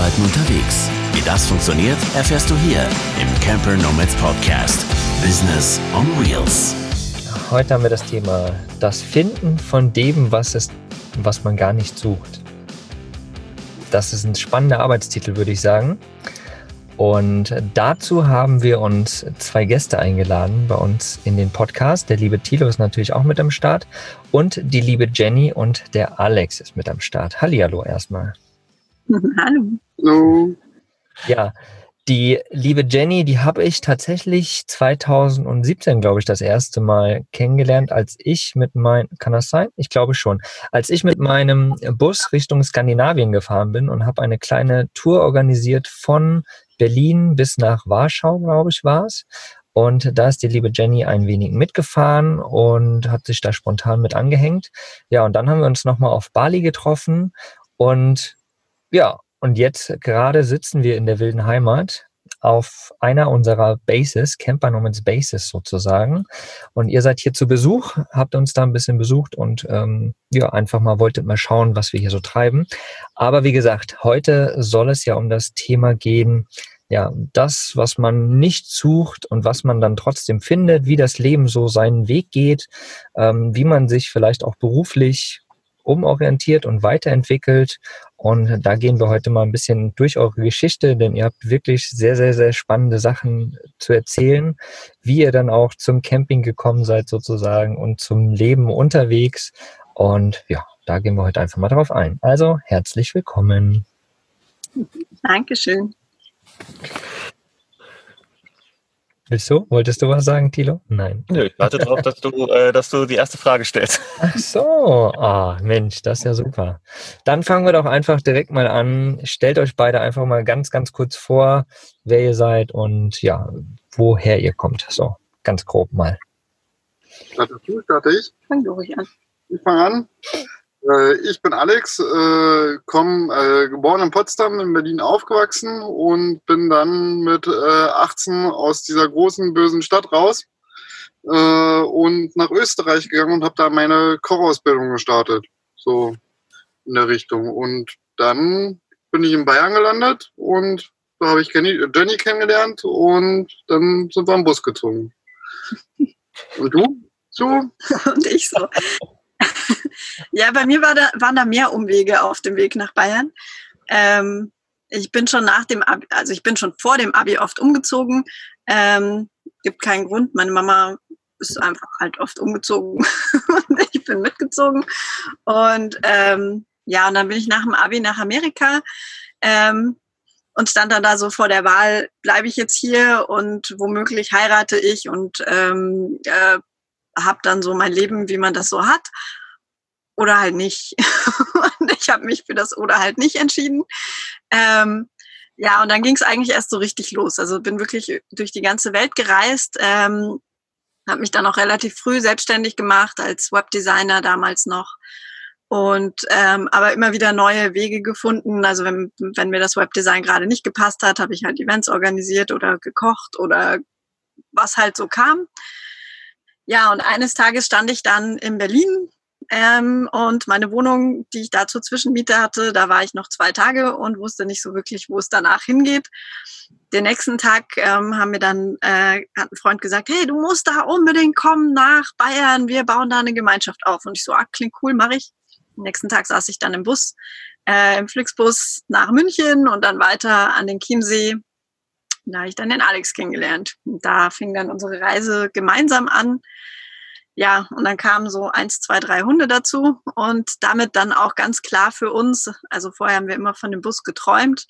Arbeiten unterwegs. Wie das funktioniert, erfährst du hier im Camper Nomads Podcast. Business on Wheels. Heute haben wir das Thema das Finden von dem, was, es, was man gar nicht sucht. Das ist ein spannender Arbeitstitel, würde ich sagen. Und dazu haben wir uns zwei Gäste eingeladen bei uns in den Podcast. Der liebe Thilo ist natürlich auch mit am Start und die liebe Jenny und der Alex ist mit am Start. Hallihallo erstmal. Hallo. Hallo. Ja, die liebe Jenny, die habe ich tatsächlich 2017, glaube ich, das erste Mal kennengelernt, als ich mit meinem, kann das sein? Ich glaube schon, als ich mit meinem Bus Richtung Skandinavien gefahren bin und habe eine kleine Tour organisiert von Berlin bis nach Warschau, glaube ich, war es. Und da ist die liebe Jenny ein wenig mitgefahren und hat sich da spontan mit angehängt. Ja, und dann haben wir uns nochmal auf Bali getroffen. Und ja, und jetzt gerade sitzen wir in der wilden Heimat auf einer unserer Bases, Camper Nomads Bases sozusagen. Und ihr seid hier zu Besuch, habt uns da ein bisschen besucht und ähm, ja, einfach mal wolltet mal schauen, was wir hier so treiben. Aber wie gesagt, heute soll es ja um das Thema gehen, ja, das, was man nicht sucht und was man dann trotzdem findet, wie das Leben so seinen Weg geht, ähm, wie man sich vielleicht auch beruflich umorientiert und weiterentwickelt. Und da gehen wir heute mal ein bisschen durch eure Geschichte, denn ihr habt wirklich sehr, sehr, sehr spannende Sachen zu erzählen, wie ihr dann auch zum Camping gekommen seid sozusagen und zum Leben unterwegs. Und ja, da gehen wir heute einfach mal drauf ein. Also herzlich willkommen. Dankeschön. Willst du? Wolltest du was sagen, Tilo? Nein. Nö, ich warte darauf, dass du, äh, dass du die erste Frage stellst. Ach so. Ah, Mensch, das ist ja super. Dann fangen wir doch einfach direkt mal an. Stellt euch beide einfach mal ganz, ganz kurz vor, wer ihr seid und ja, woher ihr kommt. So, ganz grob mal. Startest du, starte ich? Fang du ruhig an. Ich fange an. Äh, ich bin Alex, äh, komm, äh, geboren in Potsdam, in Berlin aufgewachsen und bin dann mit äh, 18 aus dieser großen, bösen Stadt raus und nach Österreich gegangen und habe da meine Kochausbildung gestartet. So in der Richtung. Und dann bin ich in Bayern gelandet und da habe ich Jenny, Jenny kennengelernt und dann sind wir am Bus gezogen. Und du? So? Und ich so. ja, bei mir war da, waren da mehr Umwege auf dem Weg nach Bayern. Ähm, ich bin schon nach dem Abi, also ich bin schon vor dem Abi oft umgezogen. Ähm, gibt keinen Grund. Meine Mama ist einfach halt oft umgezogen ich bin mitgezogen. Und ähm, ja, und dann bin ich nach dem Abi nach Amerika ähm, und stand dann da so vor der Wahl, bleibe ich jetzt hier und womöglich heirate ich und ähm, äh, habe dann so mein Leben, wie man das so hat oder halt nicht. ich habe mich für das oder halt nicht entschieden. Ähm, ja, und dann ging es eigentlich erst so richtig los. Also bin wirklich durch die ganze Welt gereist, ähm, habe mich dann auch relativ früh selbstständig gemacht als Webdesigner damals noch und ähm, aber immer wieder neue Wege gefunden. Also wenn, wenn mir das Webdesign gerade nicht gepasst hat, habe ich halt Events organisiert oder gekocht oder was halt so kam. Ja, und eines Tages stand ich dann in Berlin ähm, und meine Wohnung, die ich dazu Zwischenmiete hatte, da war ich noch zwei Tage und wusste nicht so wirklich, wo es danach hingeht. Den nächsten Tag ähm, haben mir dann äh, hat ein Freund gesagt, hey, du musst da unbedingt kommen nach Bayern, wir bauen da eine Gemeinschaft auf. Und ich so, ah, klingt cool, mache ich. Den nächsten Tag saß ich dann im Bus, äh, im Flixbus nach München und dann weiter an den Chiemsee. Da habe ich dann den Alex kennengelernt. Und da fing dann unsere Reise gemeinsam an ja, und dann kamen so eins, zwei, drei Hunde dazu und damit dann auch ganz klar für uns, also vorher haben wir immer von dem Bus geträumt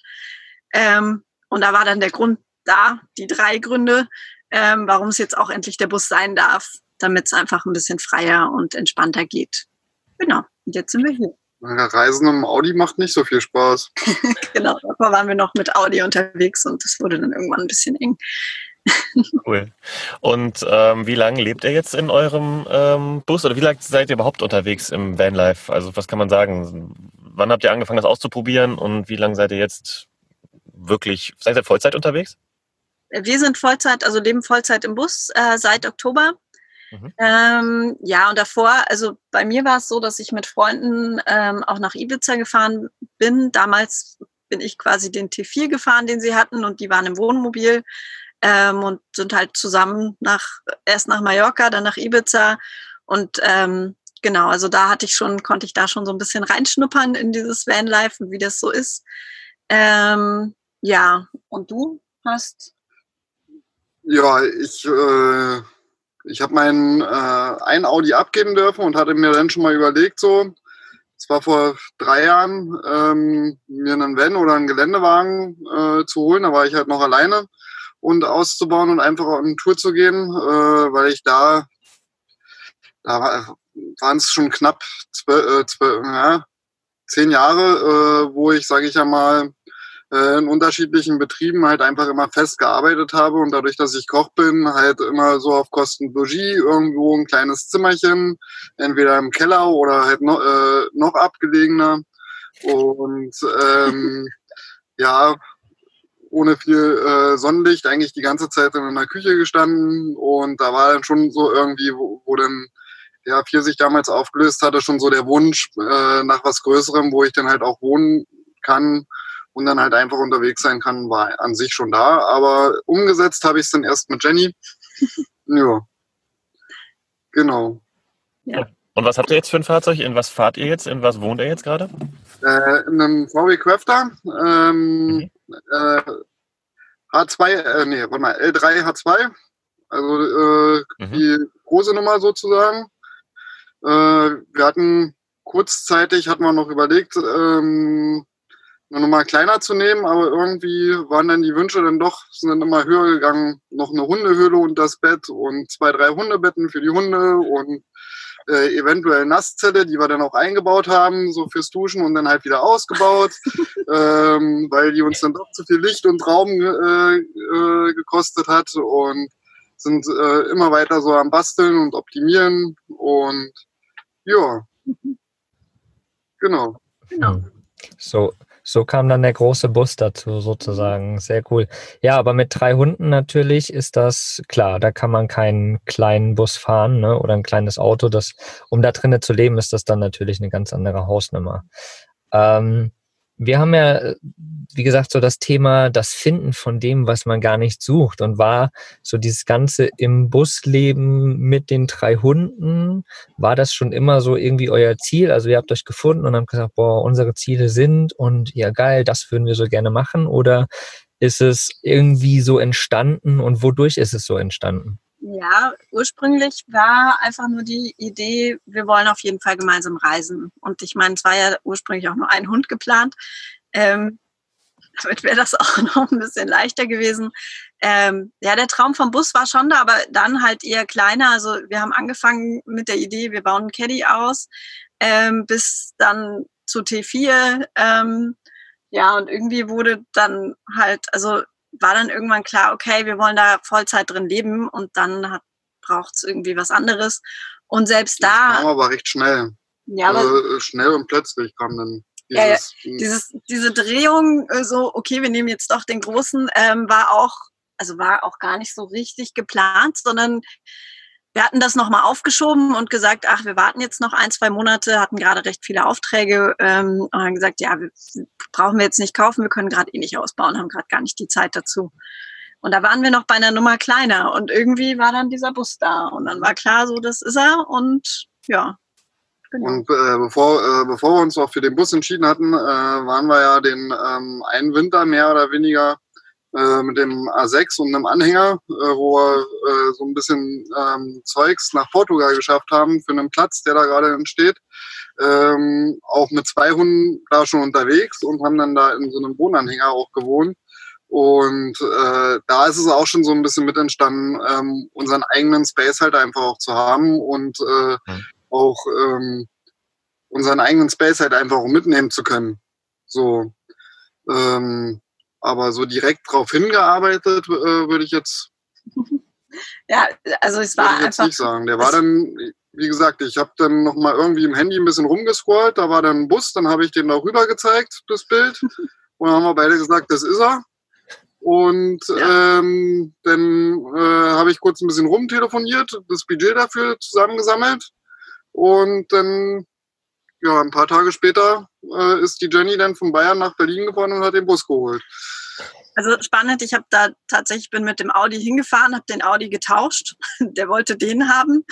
ähm, und da war dann der Grund da, die drei Gründe, ähm, warum es jetzt auch endlich der Bus sein darf, damit es einfach ein bisschen freier und entspannter geht. Genau, und jetzt sind wir hier. Reisen im Audi macht nicht so viel Spaß. genau, davor waren wir noch mit Audi unterwegs und das wurde dann irgendwann ein bisschen eng. Cool. Und ähm, wie lange lebt ihr jetzt in eurem ähm, Bus oder wie lange seid ihr überhaupt unterwegs im Vanlife? Also was kann man sagen? Wann habt ihr angefangen, das auszuprobieren und wie lange seid ihr jetzt wirklich, seid ihr Vollzeit unterwegs? Wir sind Vollzeit, also leben Vollzeit im Bus äh, seit Oktober. Mhm. Ähm, ja, und davor, also bei mir war es so, dass ich mit Freunden ähm, auch nach Ibiza gefahren bin. Damals bin ich quasi den T4 gefahren, den sie hatten und die waren im Wohnmobil ähm, und sind halt zusammen nach, erst nach Mallorca, dann nach Ibiza und ähm, genau, also da hatte ich schon, konnte ich da schon so ein bisschen reinschnuppern in dieses Vanlife und wie das so ist. Ähm, ja, und du hast? Ja, ich, äh, ich habe meinen äh, ein Audi abgeben dürfen und hatte mir dann schon mal überlegt, so, es war vor drei Jahren, ähm, mir einen Van oder einen Geländewagen äh, zu holen. Da war ich halt noch alleine und auszubauen und einfach auf eine Tour zu gehen, äh, weil ich da, da war, waren es schon knapp zwölf, äh, zwölf, ja, zehn Jahre, äh, wo ich, sage ich ja mal, äh, in unterschiedlichen Betrieben halt einfach immer fest gearbeitet habe und dadurch, dass ich Koch bin, halt immer so auf Kosten Logis irgendwo ein kleines Zimmerchen, entweder im Keller oder halt noch, äh, noch abgelegener. Und ähm, ja, ohne viel äh, Sonnenlicht eigentlich die ganze Zeit in einer Küche gestanden und da war dann schon so irgendwie, wo, wo dann ja, Vier sich damals aufgelöst hatte, schon so der Wunsch äh, nach was Größerem, wo ich dann halt auch wohnen kann und dann halt einfach unterwegs sein kann, war an sich schon da. Aber umgesetzt habe ich es dann erst mit Jenny. ja. Genau. Ja. Und was habt ihr jetzt für ein Fahrzeug? In was fahrt ihr jetzt? In was wohnt ihr jetzt gerade? Äh, in einem VW Crafter. Ähm, mhm. äh, H2, äh, nee, warte mal, L3 H2. Also äh, mhm. die große Nummer sozusagen. Äh, wir hatten kurzzeitig, hatten wir noch überlegt, ähm, eine Nummer kleiner zu nehmen, aber irgendwie waren dann die Wünsche dann doch, sind dann immer höher gegangen. Noch eine Hundehöhle und das Bett und zwei, drei Hundebetten für die Hunde und äh, eventuell Nasszelle, die wir dann auch eingebaut haben, so fürs Duschen und dann halt wieder ausgebaut, ähm, weil die uns dann doch zu viel Licht und Raum äh, äh, gekostet hat und sind äh, immer weiter so am Basteln und Optimieren und ja, genau. Genau. So, so kam dann der große Bus dazu sozusagen. Sehr cool. Ja, aber mit drei Hunden natürlich ist das klar. Da kann man keinen kleinen Bus fahren ne? oder ein kleines Auto. Das, um da drinnen zu leben, ist das dann natürlich eine ganz andere Hausnummer. Ähm, wir haben ja, wie gesagt, so das Thema, das Finden von dem, was man gar nicht sucht und war so dieses ganze im Busleben mit den drei Hunden, war das schon immer so irgendwie euer Ziel? Also ihr habt euch gefunden und habt gesagt, boah, unsere Ziele sind und ja geil, das würden wir so gerne machen oder ist es irgendwie so entstanden und wodurch ist es so entstanden? Ja, ursprünglich war einfach nur die Idee, wir wollen auf jeden Fall gemeinsam reisen. Und ich meine, es war ja ursprünglich auch nur ein Hund geplant. Ähm, damit wäre das auch noch ein bisschen leichter gewesen. Ähm, ja, der Traum vom Bus war schon da, aber dann halt eher kleiner. Also wir haben angefangen mit der Idee, wir bauen einen Caddy aus, ähm, bis dann zu T4. Ähm, ja, und irgendwie wurde dann halt, also war dann irgendwann klar, okay, wir wollen da Vollzeit drin leben und dann braucht es irgendwie was anderes. Und selbst da. Das kam aber recht schnell. Ja, aber also, äh, schnell und plötzlich kam dann dieses, ja, dieses, diese Drehung, äh, so, okay, wir nehmen jetzt doch den großen, ähm, war auch, also war auch gar nicht so richtig geplant, sondern wir hatten das nochmal aufgeschoben und gesagt, ach, wir warten jetzt noch ein, zwei Monate, hatten gerade recht viele Aufträge ähm, und haben gesagt, ja, wir, brauchen wir jetzt nicht kaufen, wir können gerade eh nicht ausbauen, haben gerade gar nicht die Zeit dazu. Und da waren wir noch bei einer Nummer kleiner und irgendwie war dann dieser Bus da und dann war klar, so das ist er und ja. Genau. Und äh, bevor, äh, bevor wir uns auch für den Bus entschieden hatten, äh, waren wir ja den ähm, einen Winter mehr oder weniger äh, mit dem A6 und einem Anhänger, äh, wo wir äh, so ein bisschen ähm, Zeugs nach Portugal geschafft haben für einen Platz, der da gerade entsteht. Ähm, auch mit zwei Hunden da schon unterwegs und haben dann da in so einem Wohnanhänger auch gewohnt. Und äh, da ist es auch schon so ein bisschen mit entstanden, ähm, unseren eigenen Space halt einfach auch zu haben und äh, mhm. auch ähm, unseren eigenen Space halt einfach auch mitnehmen zu können. So, ähm, aber so direkt drauf hingearbeitet äh, würde ich jetzt. ja, also es war ich einfach. nicht sagen. Der war dann, wie gesagt, ich habe dann noch mal irgendwie im Handy ein bisschen rumgescrollt. Da war dann ein Bus, dann habe ich den auch rüber gezeigt, das Bild. Und dann haben wir beide gesagt, das ist er. Und ja. ähm, dann äh, habe ich kurz ein bisschen rumtelefoniert, das Budget dafür zusammengesammelt. Und dann ja, ein paar Tage später äh, ist die Jenny dann von Bayern nach Berlin gefahren und hat den Bus geholt. Also spannend, ich habe da tatsächlich bin mit dem Audi hingefahren, habe den Audi getauscht. Der wollte den haben,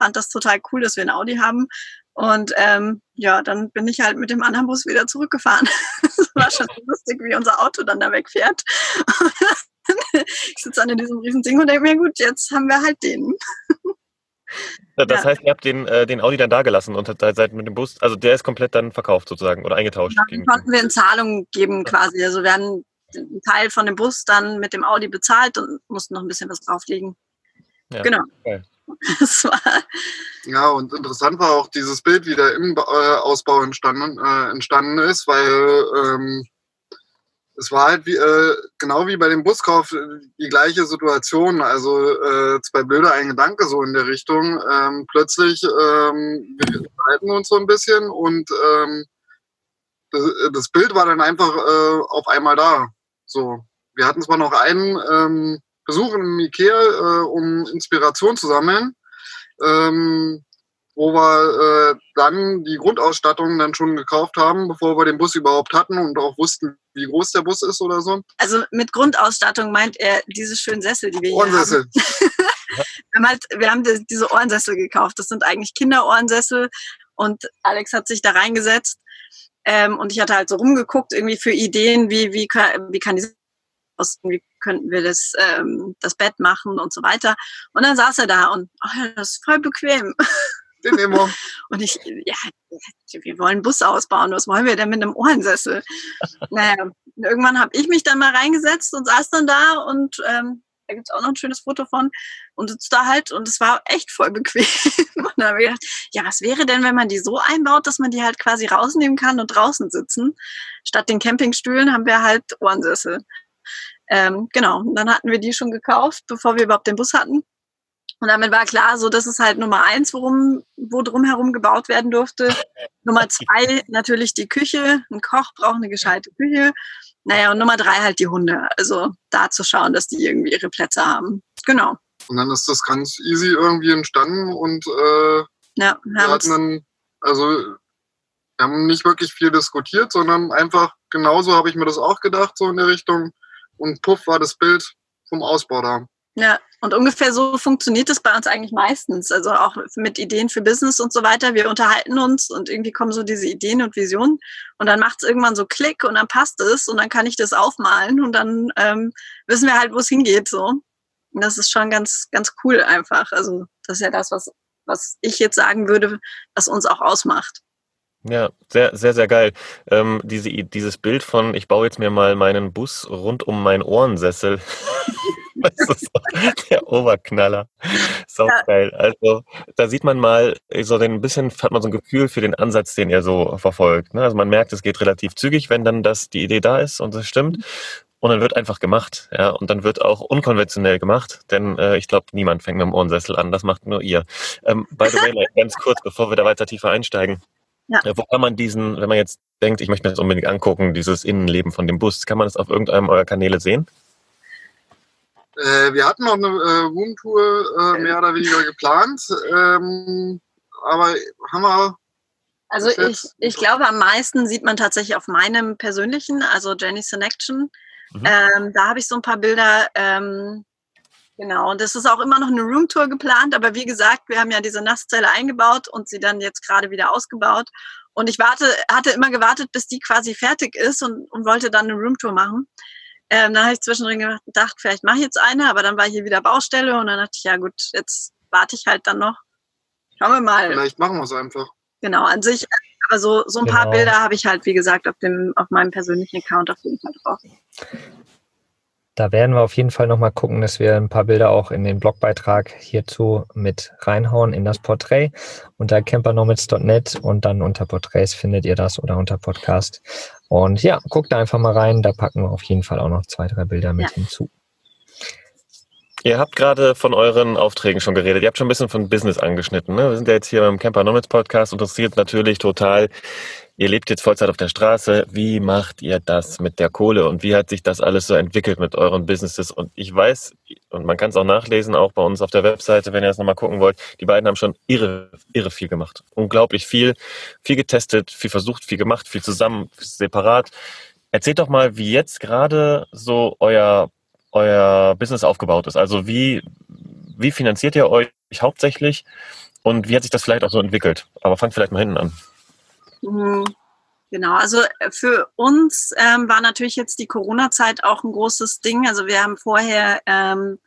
fand das total cool, dass wir einen Audi haben. Und ähm, ja, dann bin ich halt mit dem anderen Bus wieder zurückgefahren. Das war schon lustig, wie unser Auto dann da wegfährt. ich sitze dann in diesem riesen Ding und denke mir, gut, jetzt haben wir halt den. Das Ja. heißt, ihr habt den, äh, den Audi dann da gelassen und seid seid mit dem Bus, also der ist komplett dann verkauft sozusagen oder eingetauscht. Dann gegen- konnten wir in Zahlung geben quasi. Also wir haben einen Teil von dem Bus dann mit dem Audi bezahlt und mussten noch ein bisschen was drauflegen. Ja, Genau. war, Ja, und interessant war auch dieses Bild, wie der Innenausbau entstanden, äh, entstanden ist, weil ähm, es war halt wie, äh, genau wie bei dem Buskauf äh, die gleiche Situation. Also äh, zwei Bilder, ein Gedanke so in der Richtung. Ähm, plötzlich, ähm, wir unterhalten uns so ein bisschen und ähm, das, das Bild war dann einfach äh, auf einmal da. So, wir hatten zwar noch einen ähm, Besuch im Ikea, äh, um Inspiration zu sammeln ähm, wo wir äh, dann die Grundausstattung dann schon gekauft haben, bevor wir den Bus überhaupt hatten und auch wussten, wie groß der Bus ist oder so. also mit Grundausstattung meint er diese schönen Sessel, die wir hier haben. Ohrensessel. Wir haben, halt, wir haben die- diese Ohrensessel gekauft. Das sind eigentlich Kinderohrensessel und Alex hat sich da reingesetzt ähm, und ich hatte halt so rumgeguckt irgendwie für Ideen, wie wie kann, wie kann die aussehen, wie könnten wir das ähm, das Bett machen und so weiter. Und dann saß er da und oh ja, das ist voll bequem. Den wir. Und ich, ja, wir wollen Bus ausbauen. Was wollen wir denn mit einem Ohrensessel? naja, irgendwann habe ich mich dann mal reingesetzt und saß dann da und ähm, da gibt's auch noch ein schönes Foto von und sitzt da halt und es war echt voll bequem. und dann habe ich gedacht, ja, was wäre denn, wenn man die so einbaut, dass man die halt quasi rausnehmen kann und draußen sitzen? Statt den Campingstühlen haben wir halt Ohrensessel. Ähm, genau, und dann hatten wir die schon gekauft, bevor wir überhaupt den Bus hatten. Und damit war klar, so das ist halt Nummer eins, worum, wo drumherum gebaut werden durfte. Nummer zwei natürlich die Küche. Ein Koch braucht eine gescheite Küche. Naja, und Nummer drei halt die Hunde. Also da zu schauen, dass die irgendwie ihre Plätze haben. Genau. Und dann ist das ganz easy irgendwie entstanden und äh, Ja, wir hatten dann, also wir haben nicht wirklich viel diskutiert, sondern einfach genauso habe ich mir das auch gedacht, so in der Richtung. Und puff war das Bild vom Ausbau da. Ja, und ungefähr so funktioniert es bei uns eigentlich meistens. Also auch mit Ideen für Business und so weiter. Wir unterhalten uns und irgendwie kommen so diese Ideen und Visionen. Und dann macht es irgendwann so Klick und dann passt es und dann kann ich das aufmalen und dann ähm, wissen wir halt, wo es hingeht. So. Und das ist schon ganz, ganz cool einfach. Also das ist ja das, was, was ich jetzt sagen würde, was uns auch ausmacht. Ja, sehr, sehr, sehr geil. Ähm, diese, dieses Bild von, ich baue jetzt mir mal meinen Bus rund um meinen Ohrensessel. das ist so der Oberknaller. Sau Ja. geil. Also, da sieht man mal, so ein bisschen hat man so ein Gefühl für den Ansatz, den ihr so verfolgt. Ne? Also man merkt, es geht relativ zügig, wenn dann das, die Idee da ist und das stimmt. Und dann wird einfach gemacht, ja. Und dann wird auch unkonventionell gemacht, denn äh, ich glaube, niemand fängt mit dem Ohrensessel an, das macht nur ihr. Ähm, by the way, ganz kurz, bevor wir da weiter tiefer einsteigen. Ja. Äh, Wo kann man diesen, wenn man jetzt denkt, ich möchte mir das unbedingt angucken, dieses Innenleben von dem Bus, kann man das auf irgendeinem eurer Kanäle sehen? Äh, wir hatten noch eine äh, Roomtour äh, mehr oder weniger geplant, ähm, aber haben wir Also ich, ich glaube, am meisten sieht man tatsächlich auf meinem persönlichen, also Jenny's Connection. Mhm. Ähm, da habe ich so ein paar Bilder. Ähm, genau, und das ist auch immer noch eine Roomtour geplant, aber wie gesagt, wir haben ja diese Nasszelle eingebaut und sie dann jetzt gerade wieder ausgebaut. Und ich warte, hatte immer gewartet, bis die quasi fertig ist und, und wollte dann eine Roomtour machen. Ähm, dann habe ich zwischendrin gedacht, vielleicht mache ich jetzt eine, aber dann war hier wieder Baustelle und dann dachte ich, ja gut, jetzt warte ich halt dann noch. Schauen wir mal. vielleicht machen wir es einfach. Genau, an sich, aber so, so ein paar Genau. Bilder habe ich halt, wie gesagt, auf, dem, auf meinem persönlichen Account auf jeden Fall drauf. Da werden wir auf jeden Fall nochmal gucken, dass wir ein paar Bilder auch in den Blogbeitrag hierzu mit reinhauen in das Porträt unter campernomads.net und dann unter Porträts findet ihr das oder unter Podcast. Und ja, guckt da einfach mal rein, da packen wir auf jeden Fall auch noch zwei, drei Bilder mit Ja. hinzu. Ihr habt gerade von euren Aufträgen schon geredet. Ihr habt schon ein bisschen von Business angeschnitten. Ne? Wir sind ja jetzt hier beim Camper Nomads Podcast. Interessiert natürlich total. Ihr lebt jetzt Vollzeit auf der Straße. Wie macht ihr das mit der Kohle und wie hat sich das alles so entwickelt mit euren Businesses? Und ich weiß, und man kann es auch nachlesen, auch bei uns auf der Webseite, wenn ihr das nochmal gucken wollt, die beiden haben schon irre, irre viel gemacht. Unglaublich viel, viel getestet, viel versucht, viel gemacht, viel zusammen, separat. Erzählt doch mal, wie jetzt gerade so euer, euer Business aufgebaut ist. Also wie, wie finanziert ihr euch hauptsächlich und wie hat sich das vielleicht auch so entwickelt? Aber fangt vielleicht mal hinten an. Mhm. Genau, also äh, für uns ähm, war natürlich jetzt die Corona-Zeit auch ein großes Ding. Also wir haben vorher ähm,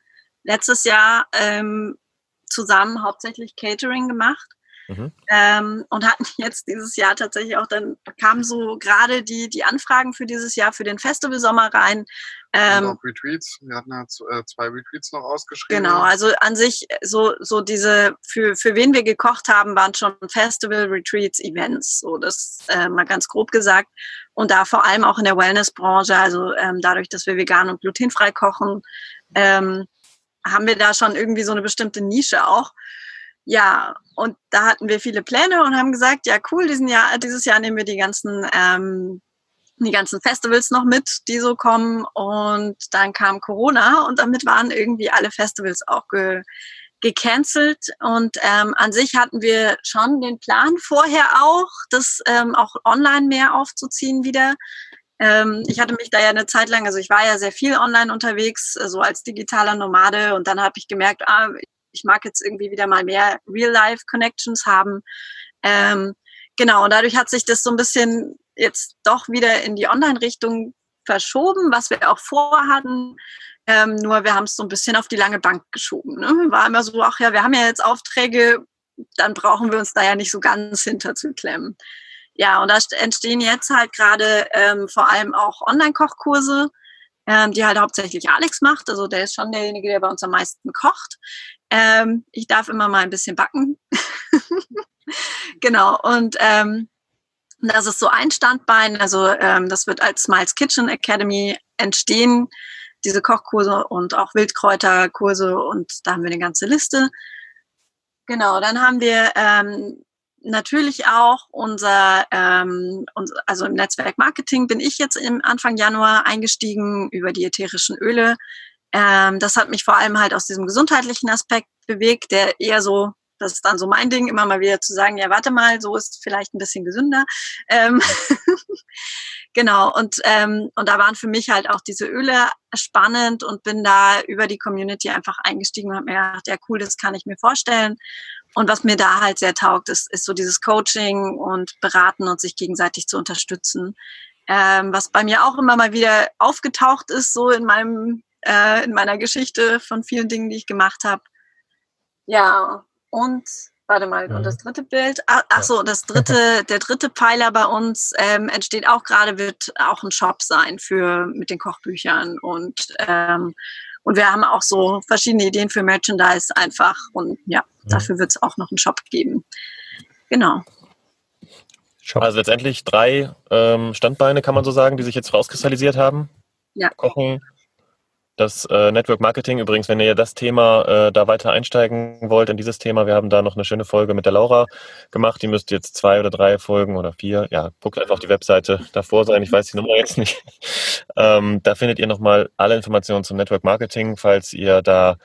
letztes Jahr ähm, zusammen hauptsächlich Catering gemacht mhm. ähm, und hatten jetzt dieses Jahr tatsächlich auch, dann kamen so gerade die, die Anfragen für dieses Jahr für den Festivalsommer rein ähm, und auch Retreats. Wir hatten ja äh, zwei Retreats noch ausgeschrieben. Genau, also an sich so, so diese, für, für wen wir gekocht haben, waren schon Festival, Retreats, Events. So, das äh, mal ganz grob gesagt. Und da vor allem auch in der Wellnessbranche, also ähm, dadurch, dass wir vegan und glutenfrei kochen, ähm, haben wir da schon irgendwie so eine bestimmte Nische auch. Ja, und da hatten wir viele Pläne und haben gesagt, ja cool, diesen Jahr, dieses Jahr nehmen wir die ganzen ähm, die ganzen Festivals noch mit, die so kommen. Und dann kam Corona und damit waren irgendwie alle Festivals auch ge gecancelt. Und ähm, an sich hatten wir schon den Plan vorher auch, das ähm, auch online mehr aufzuziehen wieder. Ähm, ich hatte mich da ja eine Zeit lang, also ich war ja sehr viel online unterwegs, so als digitaler Nomade. Und dann habe ich gemerkt, ah, ich mag jetzt irgendwie wieder mal mehr Real-Life-Connections haben. Ähm, genau, und dadurch hat sich das so ein bisschen jetzt doch wieder in die Online-Richtung verschoben, was wir auch vorhatten. Ähm, nur wir haben es so ein bisschen auf die lange Bank geschoben. Ne? War immer so, ach ja, wir haben ja jetzt Aufträge, dann brauchen wir uns da ja nicht so ganz hinter zu klemmen. Ja, und da entstehen jetzt halt gerade ähm, vor allem auch Online-Kochkurse, ähm, die halt hauptsächlich Alex macht. Also der ist schon derjenige, der bei uns am meisten kocht. Ähm, ich darf immer mal ein bisschen backen. genau, und ähm, das ist so ein Standbein. Also ähm, das wird als Smiles Kitchen Academy entstehen, diese Kochkurse und auch Wildkräuterkurse und da haben wir eine ganze Liste. Genau, dann haben wir ähm, natürlich auch unser, ähm, also im Netzwerk Marketing bin ich jetzt im Anfang Januar eingestiegen über die ätherischen Öle. Ähm, das hat mich vor allem halt aus diesem gesundheitlichen Aspekt bewegt, der eher so das ist dann so mein Ding, immer mal wieder zu sagen, ja, warte mal, so ist vielleicht ein bisschen gesünder. Ähm genau, und, ähm, und da waren für mich halt auch diese Öle spannend und bin da über die Community einfach eingestiegen und habe mir gedacht, ja, cool, das kann ich mir vorstellen. Und was mir da halt sehr taugt, ist, ist so dieses Coaching und Beraten und sich gegenseitig zu unterstützen. Ähm, was bei mir auch immer mal wieder aufgetaucht ist, so in meinem, äh, in meiner Geschichte von vielen Dingen, die ich gemacht habe. Ja, und warte mal, und das dritte Bild, ach, ach so, das dritte, der dritte Pfeiler bei uns ähm, entsteht auch gerade, wird auch ein Shop sein für mit den Kochbüchern und ähm, und wir haben auch so verschiedene Ideen für Merchandise einfach und ja, dafür wird es auch noch einen Shop geben. Genau. Also letztendlich drei ähm, Standbeine, kann man so sagen, die sich jetzt rauskristallisiert haben. Ja. Kochen, das äh, Network Marketing übrigens, wenn ihr das Thema äh, da weiter einsteigen wollt in dieses Thema, wir haben da noch eine schöne Folge mit der Laura gemacht. Die müsst jetzt zwei oder drei Folgen oder vier, ja, guckt einfach auf die Webseite davor sein. Ich weiß die Nummer jetzt nicht. ähm, da findet ihr nochmal alle Informationen zum Network Marketing, falls ihr da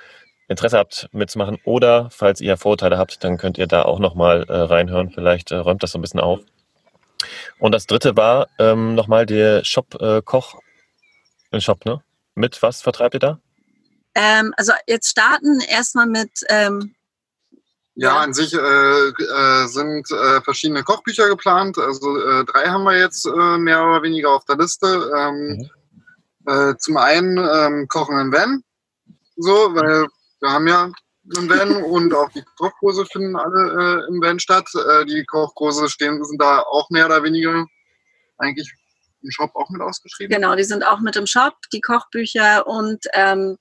Interesse habt mitzumachen oder falls ihr Vorurteile habt, dann könnt ihr da auch nochmal äh, reinhören. Vielleicht äh, räumt das so ein bisschen auf. Und das dritte war ähm, nochmal der Shop äh, Shop, ne? Mit was vertreibt ihr da? Ähm, also jetzt starten erstmal mit. Ähm, ja, ja, an sich äh, äh, sind äh, verschiedene Kochbücher geplant. Also äh, drei haben wir jetzt äh, mehr oder weniger auf der Liste. Ähm, mhm. Äh, zum einen ähm, Kochen im Van, so, weil wir haben ja einen Van und auch die Kochkurse finden alle im Van statt. die Kochkurse stehen sind da auch mehr oder weniger eigentlich im Shop auch mit ausgeschrieben? Genau, die sind auch mit im Shop, die Kochbücher und ähm,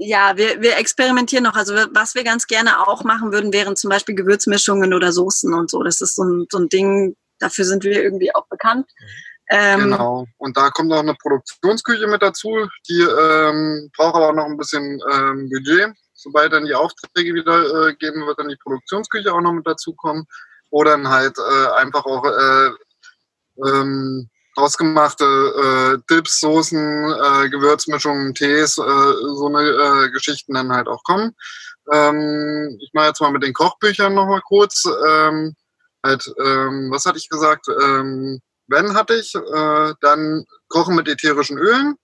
ja, wir, wir experimentieren noch. Also was wir ganz gerne auch machen würden, wären zum Beispiel Gewürzmischungen oder Soßen und so. Das ist so ein, so ein Ding, dafür sind wir irgendwie auch bekannt. Ähm, genau. Und da kommt auch eine Produktionsküche mit dazu. Die ähm, braucht aber auch noch ein bisschen ähm, Budget. Sobald dann die Aufträge wieder äh, geben, wird dann die Produktionsküche auch noch mit dazukommen. Oder dann halt äh, einfach auch äh, ähm, ausgemachte äh, Dips, Soßen, äh, Gewürzmischungen, Tees, äh, so eine äh, Geschichten dann halt auch kommen. Ähm, ich mache jetzt mal mit den Kochbüchern nochmal kurz. Ähm, halt, ähm, was hatte ich gesagt? Ähm, wenn hatte ich, äh, dann Kochen mit ätherischen Ölen.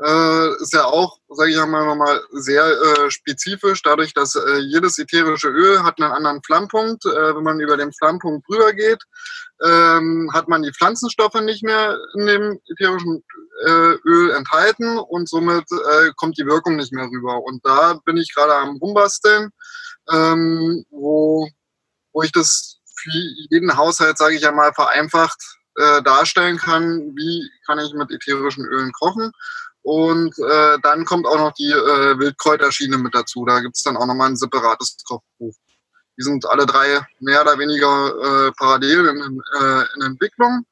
Äh, ist ja auch, sage ich einmal nochmal, sehr äh, spezifisch, dadurch, dass äh, jedes ätherische Öl hat einen anderen Flammpunkt. Äh, wenn man über den Flammpunkt drüber geht, ähm, hat man die Pflanzenstoffe nicht mehr in dem ätherischen äh, Öl enthalten und somit äh, kommt die Wirkung nicht mehr rüber. Und da bin ich gerade am Rumbasteln, ähm, wo, wo ich das für jeden Haushalt, sage ich einmal, vereinfacht darstellen kann, wie kann ich mit ätherischen Ölen kochen. Und äh, dann kommt auch noch die äh, Wildkräuterschiene mit dazu. Da gibt es dann auch nochmal ein separates Kochbuch. Die sind alle drei mehr oder weniger äh, parallel in, äh, in Entwicklung.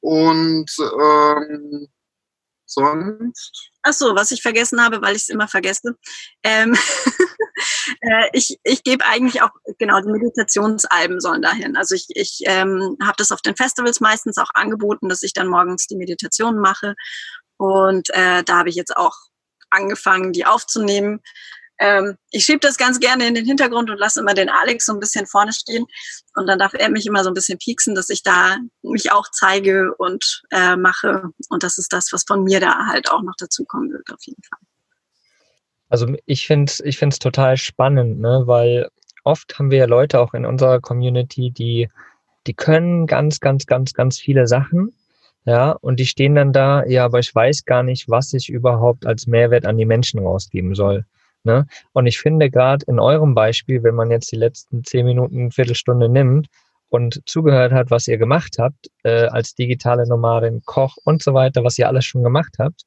Und ähm, sonst. Ach so, was ich vergessen habe, weil ich es immer vergesse. Ähm, äh, ich ich gebe eigentlich auch, genau, die Meditationsalben sollen dahin. Also ich, ich ähm, habe das auf den Festivals meistens auch angeboten, dass ich dann morgens die Meditation mache. Und äh, da habe ich jetzt auch angefangen, die aufzunehmen. Ähm, ich schiebe das ganz gerne in den Hintergrund und lasse immer den Alex so ein bisschen vorne stehen. Und dann darf er mich immer so ein bisschen pieksen, dass ich da mich auch zeige und äh, mache. Und das ist das, was von mir da halt auch noch dazukommen wird, auf jeden Fall. Also ich finde es ich find's total spannend, ne? weil oft haben wir ja Leute auch in unserer Community, die, die können ganz, ganz, ganz, ganz viele Sachen. Ja, und die stehen dann da, ja, aber ich weiß gar nicht, was ich überhaupt als Mehrwert an die Menschen rausgeben soll. Ne? Und ich finde gerade in eurem Beispiel, wenn man jetzt die letzten zehn Minuten, Viertelstunde nimmt und zugehört hat, was ihr gemacht habt, äh, als digitale Nomadin, Koch und so weiter, was ihr alles schon gemacht habt,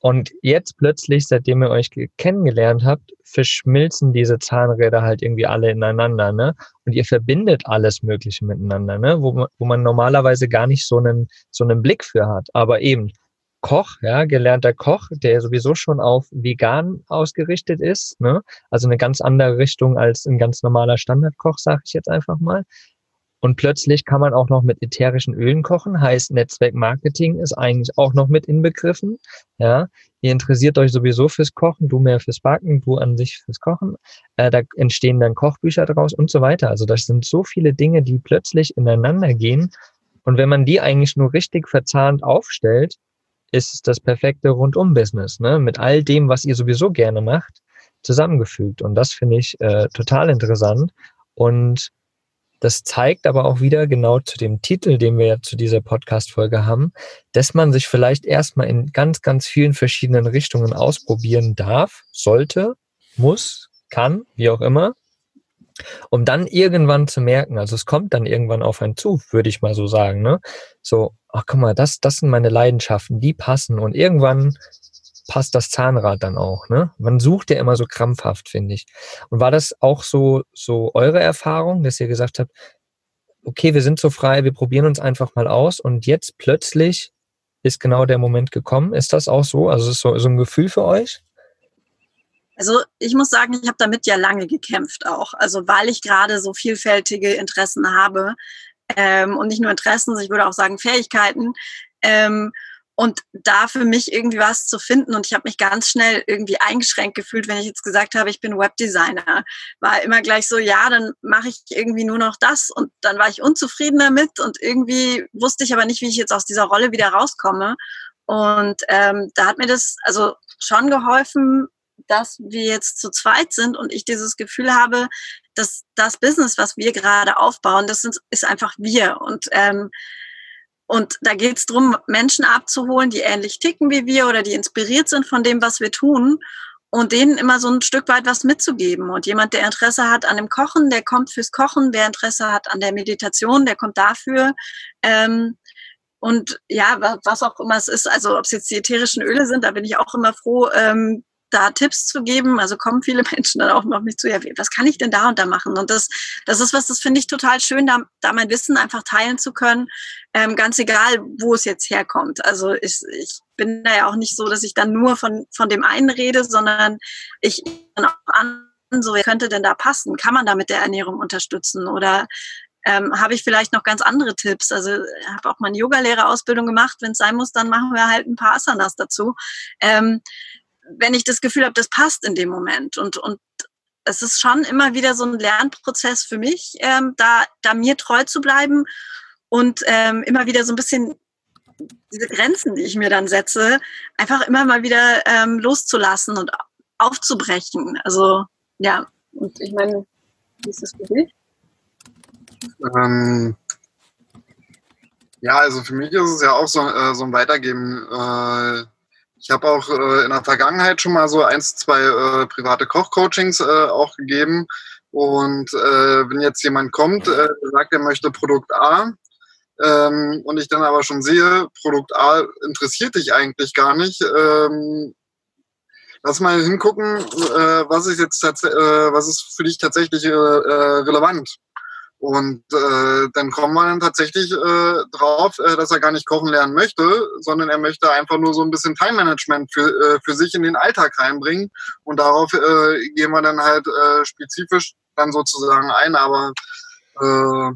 und jetzt plötzlich, seitdem ihr euch kennengelernt habt, verschmilzen diese Zahnräder halt irgendwie alle ineinander, ne? Und ihr verbindet alles Mögliche miteinander, ne? Wo man, wo man normalerweise gar nicht so einen, so einen Blick für hat. Aber eben, Koch, ja, gelernter Koch, der sowieso schon auf vegan ausgerichtet ist, ne? Also eine ganz andere Richtung als ein ganz normaler Standardkoch, sage ich jetzt einfach mal. Und plötzlich kann man auch noch mit ätherischen Ölen kochen, heißt Netzwerkmarketing ist eigentlich auch noch mit inbegriffen. Ja, ihr interessiert euch sowieso fürs Kochen, du mehr fürs Backen, du an sich fürs Kochen. Äh, da entstehen dann Kochbücher daraus und so weiter. Also das sind so viele Dinge, die plötzlich ineinander gehen. Und wenn man die eigentlich nur richtig verzahnt aufstellt, ist es das perfekte Rundum-Business, ne? Mit all dem, was ihr sowieso gerne macht, zusammengefügt. Und das finde ich äh, total interessant. Und das zeigt aber auch wieder genau zu dem Titel, den wir ja zu dieser Podcast-Folge haben, dass man sich vielleicht erstmal in ganz, ganz vielen verschiedenen Richtungen ausprobieren darf, sollte, muss, kann, wie auch immer, um dann irgendwann zu merken, also es kommt dann irgendwann auf einen zu, würde ich mal so sagen, ne? So, ach guck mal, das, das sind meine Leidenschaften, die passen und irgendwann passt das Zahnrad dann auch. Ne? Man sucht ja immer so krampfhaft, finde ich. Und war das auch so, so eure Erfahrung, dass ihr gesagt habt, okay, wir sind so frei, wir probieren uns einfach mal aus und jetzt plötzlich ist genau der Moment gekommen. Ist das auch so? Also ist so, so ein Gefühl für euch? Also ich muss sagen, ich habe damit ja lange gekämpft auch. Also weil ich gerade so vielfältige Interessen habe ähm, und nicht nur Interessen, ich würde auch sagen Fähigkeiten. Ähm, und da für mich irgendwie was zu finden. Und ich habe mich ganz schnell irgendwie eingeschränkt gefühlt, wenn ich jetzt gesagt habe, ich bin Webdesigner. War immer gleich so, ja, dann mache ich irgendwie nur noch das. Und dann war ich unzufrieden damit und irgendwie wusste ich aber nicht, wie ich jetzt aus dieser Rolle wieder rauskomme. Und ähm, da hat mir das also schon geholfen, dass wir jetzt zu zweit sind und ich dieses Gefühl habe, dass das Business, was wir gerade aufbauen, das ist einfach wir. Und ähm, und da geht es darum, Menschen abzuholen, die ähnlich ticken wie wir oder die inspiriert sind von dem, was wir tun und denen immer so ein Stück weit was mitzugeben. Und jemand, der Interesse hat an dem Kochen, der kommt fürs Kochen. Wer Interesse hat an der Meditation, der kommt dafür. Ähm, und ja, was auch immer es ist, also ob es jetzt die ätherischen Öle sind, da bin ich auch immer froh, ähm, da Tipps zu geben. Also kommen viele Menschen dann auch noch mich zu, ja, was kann ich denn da und da machen? Und das, das ist was, das finde ich total schön, da, da mein Wissen einfach teilen zu können, ähm, ganz egal, wo es jetzt herkommt. Also ich, ich bin da ja auch nicht so, dass ich dann nur von, von dem einen rede, sondern ich dann auch an, so, wer könnte denn da passen? Kann man da mit der Ernährung unterstützen? Oder ähm, habe ich vielleicht noch ganz andere Tipps. Also habe auch mal eine Yogalehrerausbildung gemacht. Wenn es sein muss, dann machen wir halt ein paar Asanas dazu. Ähm, wenn ich das Gefühl habe, das passt in dem Moment. Und, und es ist schon immer wieder so ein Lernprozess für mich, ähm, da, da mir treu zu bleiben und ähm, immer wieder so ein bisschen diese Grenzen, die ich mir dann setze, einfach immer mal wieder ähm, loszulassen und aufzubrechen. Also ja, und ich meine, wie ist das für dich? Ähm, ja, also für mich ist es ja auch so, äh, so ein Weitergeben. Äh, ich habe auch äh, in der Vergangenheit schon mal so eins, zwei äh, private Kochcoachings äh, auch gegeben. Und äh, wenn jetzt jemand kommt, äh, sagt, er möchte Produkt A, ähm, und ich dann aber schon sehe, Produkt A interessiert dich eigentlich gar nicht, ähm, lass mal hingucken, äh, was ist jetzt äh, was ist für dich tatsächlich äh, äh relevant. Und äh, dann kommt man dann tatsächlich äh, drauf, äh, dass er gar nicht kochen lernen möchte, sondern er möchte einfach nur so ein bisschen Time-Management für, äh, für sich in den Alltag reinbringen. Und darauf äh, gehen wir dann halt äh, spezifisch dann sozusagen ein, aber äh,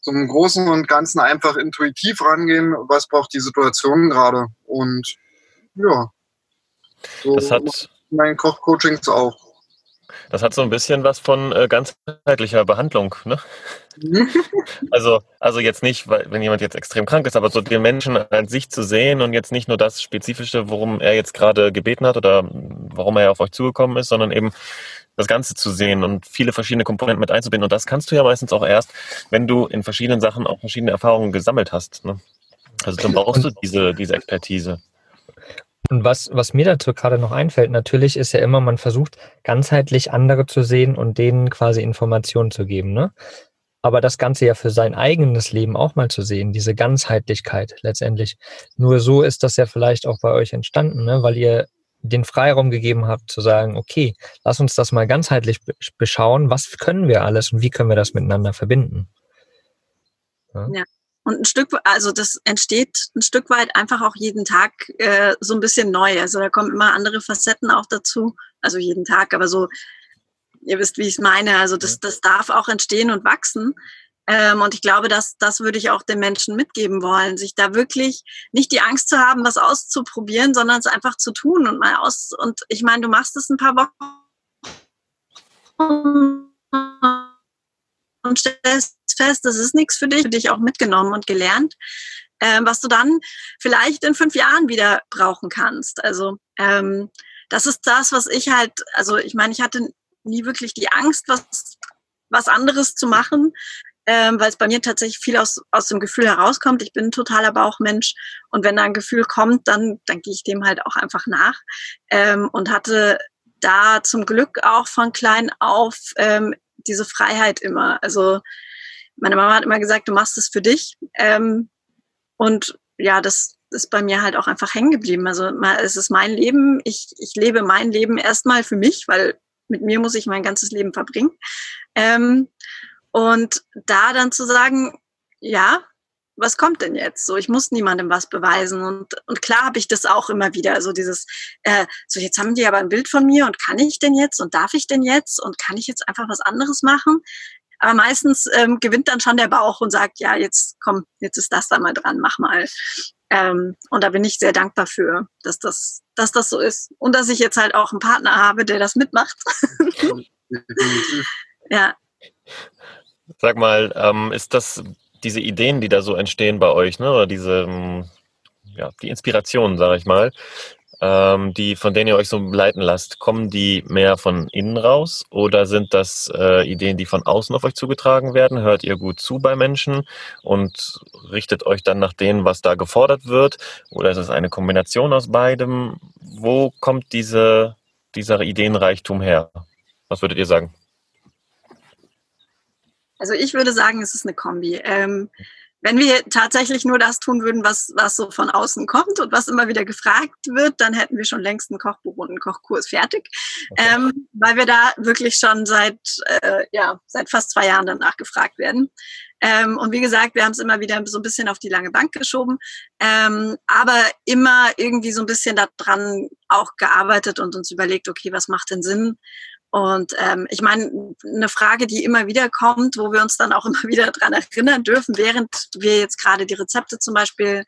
so im Großen und Ganzen einfach intuitiv rangehen, was braucht die Situation gerade. Und ja, so das hat mein Kochcoachings auch. Das hat so ein bisschen was von äh, ganzheitlicher Behandlung, ne? also, also jetzt nicht, weil, wenn jemand jetzt extrem krank ist, aber so den Menschen an sich zu sehen und jetzt nicht nur das Spezifische, worum er jetzt gerade gebeten hat oder warum er auf euch zugekommen ist, sondern eben das Ganze zu sehen und viele verschiedene Komponenten mit einzubinden. Und das kannst du ja meistens auch erst, wenn du in verschiedenen Sachen auch verschiedene Erfahrungen gesammelt hast. Ne? Also dann brauchst du diese, diese Expertise. Und was, was mir dazu gerade noch einfällt, natürlich ist ja immer, man versucht ganzheitlich andere zu sehen und denen quasi Informationen zu geben. Ne? Aber das Ganze ja für sein eigenes Leben auch mal zu sehen, diese Ganzheitlichkeit letztendlich. Nur so ist das ja vielleicht auch bei euch entstanden, ne? weil ihr den Freiraum gegeben habt zu sagen, okay, lass uns das mal ganzheitlich beschauen, was können wir alles und wie können wir das miteinander verbinden. Ja. ja. Und ein Stück, also das entsteht ein Stück weit einfach auch jeden Tag äh, so ein bisschen neu. Also da kommen immer andere Facetten auch dazu. Also jeden Tag, aber so, ihr wisst, wie ich es meine. Also das, das darf auch entstehen und wachsen. Ähm, und ich glaube, dass das würde ich auch den Menschen mitgeben wollen, sich da wirklich nicht die Angst zu haben, was auszuprobieren, sondern es einfach zu tun und mal aus. Und ich meine, du machst es ein paar Wochen und stellst fest, das ist nichts für dich, für dich auch mitgenommen und gelernt, äh, was du dann vielleicht in fünf Jahren wieder brauchen kannst. Also ähm, das ist das, was ich halt, also ich meine, ich hatte nie wirklich die Angst, was, was anderes zu machen, ähm, weil es bei mir tatsächlich viel aus, aus dem Gefühl herauskommt. Ich bin ein totaler Bauchmensch und wenn da ein Gefühl kommt, dann, dann gehe ich dem halt auch einfach nach ähm, und hatte da zum Glück auch von klein auf ähm, diese Freiheit immer. Also meine Mama hat immer gesagt, du machst es für dich. Ähm, und ja, das ist bei mir halt auch einfach hängen geblieben. Also es ist mein Leben. Ich, ich lebe mein Leben erstmal für mich, weil mit mir muss ich mein ganzes Leben verbringen. Ähm, und da dann zu sagen, ja, was kommt denn jetzt? So, ich muss niemandem was beweisen. Und, und klar habe ich das auch immer wieder. Also dieses, äh, so jetzt haben die aber ein Bild von mir und kann ich denn jetzt und darf ich denn jetzt und kann ich jetzt einfach was anderes machen? Aber meistens ähm, gewinnt dann schon der Bauch und sagt, ja, jetzt komm, jetzt ist das da mal dran, mach mal. Ähm, und da bin ich sehr dankbar für, dass das, dass das so ist. Und dass ich jetzt halt auch einen Partner habe, der das mitmacht. ja. Sag mal, ähm, ist das diese Ideen, die da so entstehen bei euch, ne? oder diese, ähm, ja, die Inspiration, sage ich mal, ähm, die, von denen ihr euch so leiten lasst, kommen die mehr von innen raus oder sind das äh, Ideen, die von außen auf euch zugetragen werden? Hört ihr gut zu bei Menschen und richtet euch dann nach denen, was da gefordert wird? Oder ist es eine Kombination aus beidem? Wo kommt diese, dieser Ideenreichtum her? Was würdet ihr sagen? Also ich würde sagen, es ist eine Kombi. Ähm, wenn wir tatsächlich nur das tun würden, was, was so von außen kommt und was immer wieder gefragt wird, dann hätten wir schon längst ein Kochbuch und einen Kochkurs fertig, okay. ähm, weil wir da wirklich schon seit, äh, ja, seit fast zwei Jahren danach gefragt werden. Ähm, und wie gesagt, wir haben es immer wieder so ein bisschen auf die lange Bank geschoben, ähm, aber immer irgendwie so ein bisschen daran auch gearbeitet und uns überlegt, okay, was macht denn Sinn? Und ähm, ich meine, eine Frage, die immer wieder kommt, wo wir uns dann auch immer wieder dran erinnern dürfen, während wir jetzt gerade die Rezepte zum Beispiel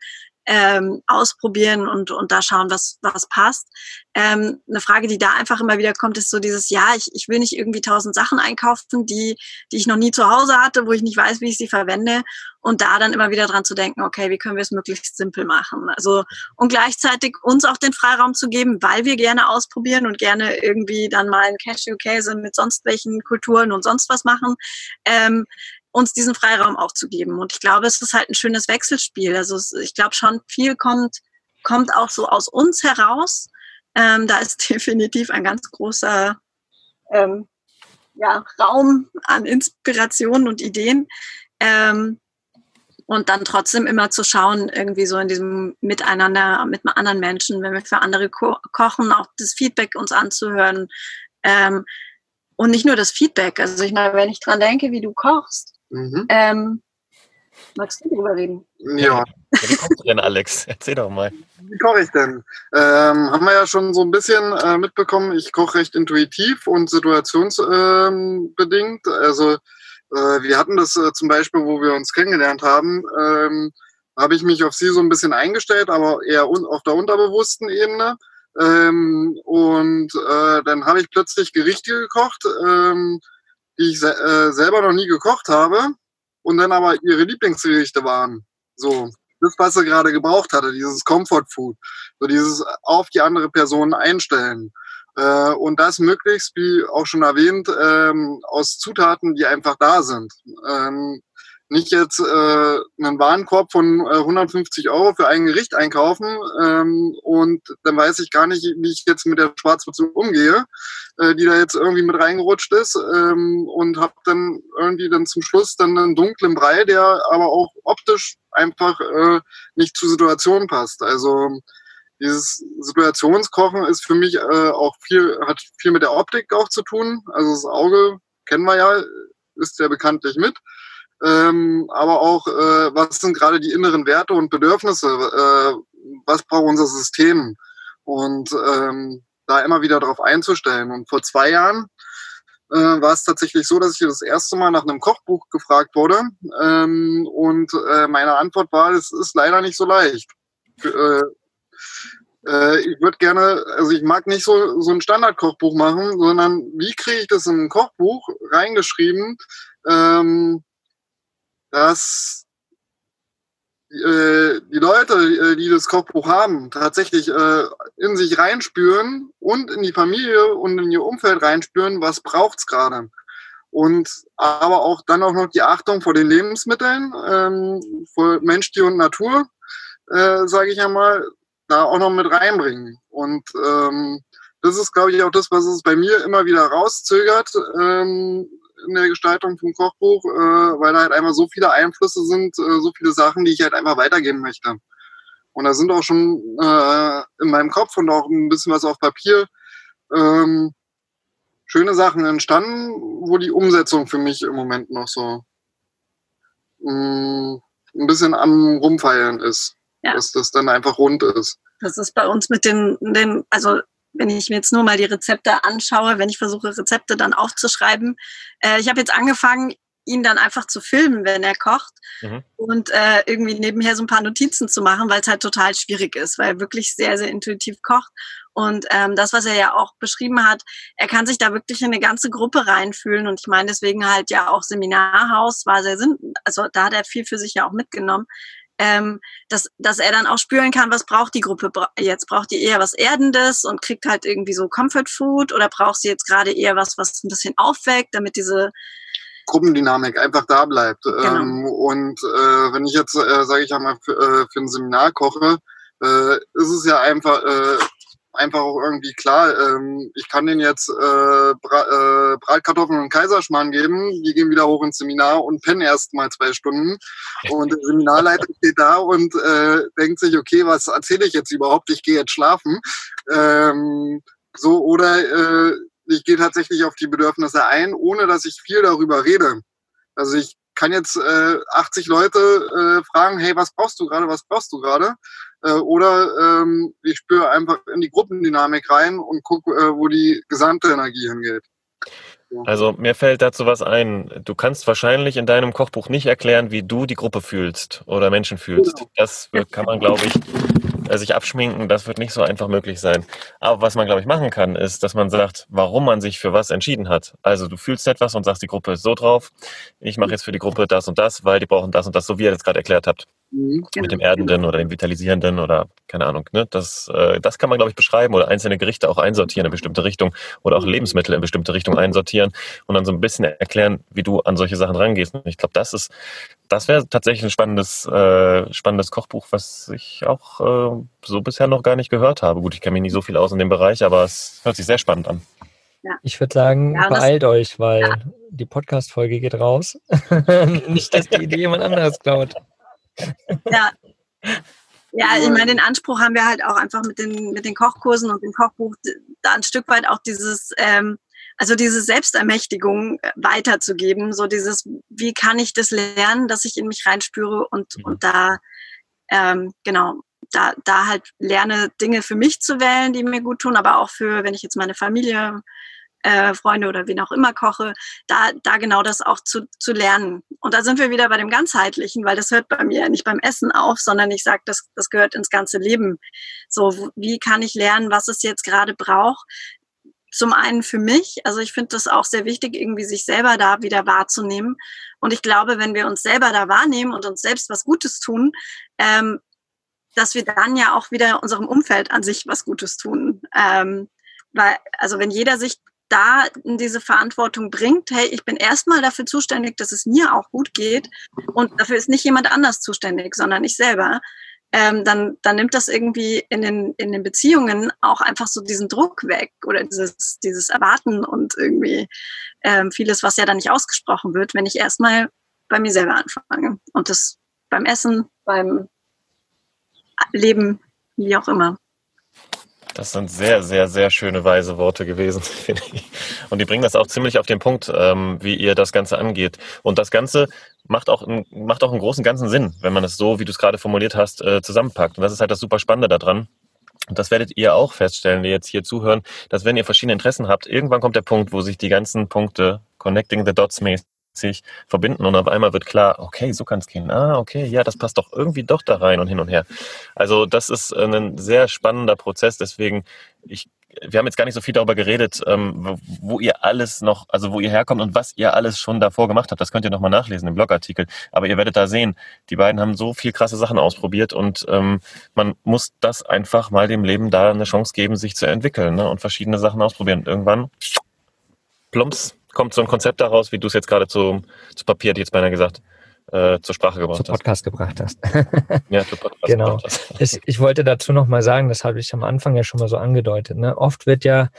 ähm, ausprobieren und, und da schauen, was, was passt. Ähm, eine Frage, die da einfach immer wieder kommt, ist so dieses, ja, ich, ich will nicht irgendwie tausend Sachen einkaufen, die, die ich noch nie zu Hause hatte, wo ich nicht weiß, wie ich sie verwende. Und da dann immer wieder dran zu denken, okay, wie können wir es möglichst simpel machen? Also, und gleichzeitig uns auch den Freiraum zu geben, weil wir gerne ausprobieren und gerne irgendwie dann mal einen Cashew-Käse mit sonst welchen Kulturen und sonst was machen. Ähm, uns diesen Freiraum auch zu geben. Und ich glaube, es ist halt ein schönes Wechselspiel. Also ich glaube schon, viel kommt, kommt auch so aus uns heraus. Ähm, da ist definitiv ein ganz großer ähm, ja, Raum an Inspiration und Ideen. Ähm, und dann trotzdem immer zu schauen, irgendwie so in diesem Miteinander mit anderen Menschen, wenn wir für andere ko kochen, auch das Feedback uns anzuhören. Ähm, und nicht nur das Feedback. Also ich meine, wenn ich dran denke, wie du kochst, Mhm. Ähm, magst du darüber reden? Ja. Wie kochst du denn, Alex? Erzähl doch mal. Wie koche ich denn? Ähm, haben wir ja schon so ein bisschen äh, mitbekommen. Ich koche recht intuitiv und situationsbedingt. Ähm, also äh, wir hatten das äh, zum Beispiel, wo wir uns kennengelernt haben, ähm, habe ich mich auf sie so ein bisschen eingestellt, aber eher auf der unterbewussten Ebene. Ähm, und äh, dann habe ich plötzlich Gerichte gekocht, ähm, die ich äh, selber noch nie gekocht habe und dann aber ihre Lieblingsgerichte waren. So, das, was sie gerade gebraucht hatte, dieses Comfort Food, so dieses auf die andere Person einstellen. Äh, und das möglichst, wie auch schon erwähnt, ähm, aus Zutaten, die einfach da sind. Ähm, nicht jetzt äh, einen Warenkorb von äh, 150 Euro für ein Gericht einkaufen ähm, und dann weiß ich gar nicht, wie ich jetzt mit der Schwarzwurzel umgehe, äh, die da jetzt irgendwie mit reingerutscht ist ähm, und habe dann irgendwie dann zum Schluss dann einen dunklen Brei, der aber auch optisch einfach äh, nicht zur Situation passt. Also dieses Situationskochen ist für mich äh, auch viel, hat viel mit der Optik auch zu tun. Also das Auge kennen wir ja, ist ja bekanntlich mit ähm, aber auch, äh, was sind gerade die inneren Werte und Bedürfnisse, äh, was braucht unser System und ähm, da immer wieder darauf einzustellen. Und vor zwei Jahren äh, war es tatsächlich so, dass ich das erste Mal nach einem Kochbuch gefragt wurde ähm, und äh, meine Antwort war, es ist leider nicht so leicht. Äh, äh, ich würde gerne, also ich mag nicht so, so ein Standardkochbuch machen, sondern wie kriege ich das in ein Kochbuch reingeschrieben, ähm, dass äh, die Leute, äh, die das Kochbuch haben, tatsächlich äh, in sich reinspüren und in die Familie und in ihr Umfeld reinspüren, was braucht's gerade. Und aber auch dann auch noch die Achtung vor den Lebensmitteln, ähm, vor Mensch, Tier und Natur, äh, sage ich einmal, da auch noch mit reinbringen. Und ähm, das ist, glaube ich, auch das, was es bei mir immer wieder rauszögert, ähm, in der Gestaltung vom Kochbuch, äh, weil da halt einfach so viele Einflüsse sind, äh, so viele Sachen, die ich halt einfach weitergeben möchte. Und da sind auch schon äh, in meinem Kopf und auch ein bisschen was auf Papier ähm, schöne Sachen entstanden, wo die Umsetzung für mich im Moment noch so mh, mm, ein bisschen am Rumfeiern ist. Ja. Dass das dann einfach rund ist. Das ist bei uns mit den, den also wenn ich mir jetzt nur mal die Rezepte anschaue, wenn ich versuche, Rezepte dann aufzuschreiben. Äh, ich habe jetzt angefangen, ihn dann einfach zu filmen, wenn er kocht mhm. und äh, irgendwie nebenher so ein paar Notizen zu machen, weil es halt total schwierig ist, weil er wirklich sehr, sehr intuitiv kocht. Und ähm, das, was er ja auch beschrieben hat, er kann sich da wirklich in eine ganze Gruppe reinfühlen. Und ich meine, deswegen halt ja auch Seminarhaus war sehr sinn, also da hat er viel für sich ja auch mitgenommen, ähm, dass, dass er dann auch spüren kann, was braucht die Gruppe jetzt? Braucht die eher was Erdendes und kriegt halt irgendwie so Comfort Food oder braucht sie jetzt gerade eher was, was ein bisschen aufweckt, damit diese Gruppendynamik einfach da bleibt. Genau. Ähm, und äh, wenn ich jetzt, äh, sage ich einmal, für, äh, für ein Seminar koche, äh, ist es ja einfach, äh, einfach auch irgendwie klar, ähm, ich kann denen jetzt äh, Bra äh, Bratkartoffeln und Kaiserschmarrn geben, die gehen wieder hoch ins Seminar und pennen erst mal zwei Stunden. Und der Seminarleiter steht da und äh, denkt sich, okay, was erzähle ich jetzt überhaupt? Ich gehe jetzt schlafen. Ähm, so, oder äh, ich gehe tatsächlich auf die Bedürfnisse ein, ohne dass ich viel darüber rede. Also ich kann jetzt äh, 80 Leute äh, fragen, hey, was brauchst du gerade, was brauchst du gerade? Äh, oder ähm, ich spüre einfach in die Gruppendynamik rein und gucke, äh, wo die gesamte Energie hingeht. Also mir fällt dazu was ein. Du kannst wahrscheinlich in deinem Kochbuch nicht erklären, wie du die Gruppe fühlst oder Menschen fühlst. Genau. Das kann man, glaube ich, äh, sich abschminken. Das wird nicht so einfach möglich sein. Aber was man, glaube ich, machen kann, ist, dass man sagt, warum man sich für was entschieden hat. Also du fühlst etwas und sagst, die Gruppe ist so drauf. Ich mache jetzt für die Gruppe das und das, weil die brauchen das und das, so wie ihr das gerade erklärt habt. Mhm. Mit dem Erdenden oder dem Vitalisierenden oder keine Ahnung. Ne? Das, äh, das kann man, glaube ich, beschreiben oder einzelne Gerichte auch einsortieren in bestimmte Richtung oder auch Lebensmittel in bestimmte Richtung einsortieren und dann so ein bisschen erklären, wie du an solche Sachen rangehst. Und ich glaube, das ist, das wäre tatsächlich ein spannendes, äh, spannendes Kochbuch, was ich auch äh, so bisher noch gar nicht gehört habe. Gut, ich kenne mich nicht so viel aus in dem Bereich, aber es hört sich sehr spannend an. Ja. Ich würde sagen, ja, beeilt euch, weil ja. die Podcast-Folge geht raus. nicht, dass die Idee jemand anderes klaut. Ja. Ja, ich meine, den Anspruch haben wir halt auch einfach mit den, mit den Kochkursen und dem Kochbuch, da ein Stück weit auch dieses, ähm, also diese Selbstermächtigung äh, weiterzugeben, so dieses, wie kann ich das lernen, dass ich in mich reinspüre und, mhm. und da, ähm, genau, da, da halt lerne, Dinge für mich zu wählen, die mir gut tun, aber auch für, wenn ich jetzt meine Familie äh, Freunde oder wen auch immer koche, da, da genau das auch zu, zu lernen. Und da sind wir wieder bei dem Ganzheitlichen, weil das hört bei mir nicht beim Essen auf, sondern ich sage, das, das gehört ins ganze Leben. So, wie kann ich lernen, was es jetzt gerade braucht? Zum einen für mich, also ich finde das auch sehr wichtig, irgendwie sich selber da wieder wahrzunehmen. Und ich glaube, wenn wir uns selber da wahrnehmen und uns selbst was Gutes tun, ähm, dass wir dann ja auch wieder unserem Umfeld an sich was Gutes tun. Ähm, weil, also wenn jeder sich da in diese Verantwortung bringt, hey, ich bin erstmal dafür zuständig, dass es mir auch gut geht und dafür ist nicht jemand anders zuständig, sondern ich selber, ähm, dann, dann nimmt das irgendwie in den, in den Beziehungen auch einfach so diesen Druck weg oder dieses, dieses Erwarten und irgendwie ähm, vieles, was ja dann nicht ausgesprochen wird, wenn ich erstmal bei mir selber anfange. Und das beim Essen, beim Leben, wie auch immer. Das sind sehr, sehr, sehr schöne weise Worte gewesen, finde ich. Und die bringen das auch ziemlich auf den Punkt, ähm, wie ihr das Ganze angeht. Und das Ganze macht auch, einen, macht auch einen großen ganzen Sinn, wenn man es so, wie du es gerade formuliert hast, äh, zusammenpackt. Und das ist halt das super Spannende daran. Und das werdet ihr auch feststellen, die jetzt hier zuhören, dass wenn ihr verschiedene Interessen habt, irgendwann kommt der Punkt, wo sich die ganzen Punkte Connecting the Dots sich verbinden und auf einmal wird klar, okay, so kann es gehen. Ah, okay, ja, das passt doch irgendwie doch da rein und hin und her. Also das ist ein sehr spannender Prozess, deswegen ich wir haben jetzt gar nicht so viel darüber geredet, ähm, wo ihr alles noch, also wo ihr herkommt und was ihr alles schon davor gemacht habt. Das könnt ihr nochmal nachlesen im Blogartikel. Aber ihr werdet da sehen, die beiden haben so viel krasse Sachen ausprobiert und ähm, man muss das einfach mal dem Leben da eine Chance geben, sich zu entwickeln ne? und verschiedene Sachen ausprobieren. Und irgendwann, plumps, kommt so ein Konzept daraus, wie du es jetzt gerade zu, zu Papier, die jetzt beinahe gesagt, äh, zur Sprache gebracht zu Podcast hast. gebracht hast. ja, zu Podcast genau. gebracht hast. Ich, ich wollte dazu nochmal sagen, das habe ich am Anfang ja schon mal so angedeutet. Ne? Oft wird ja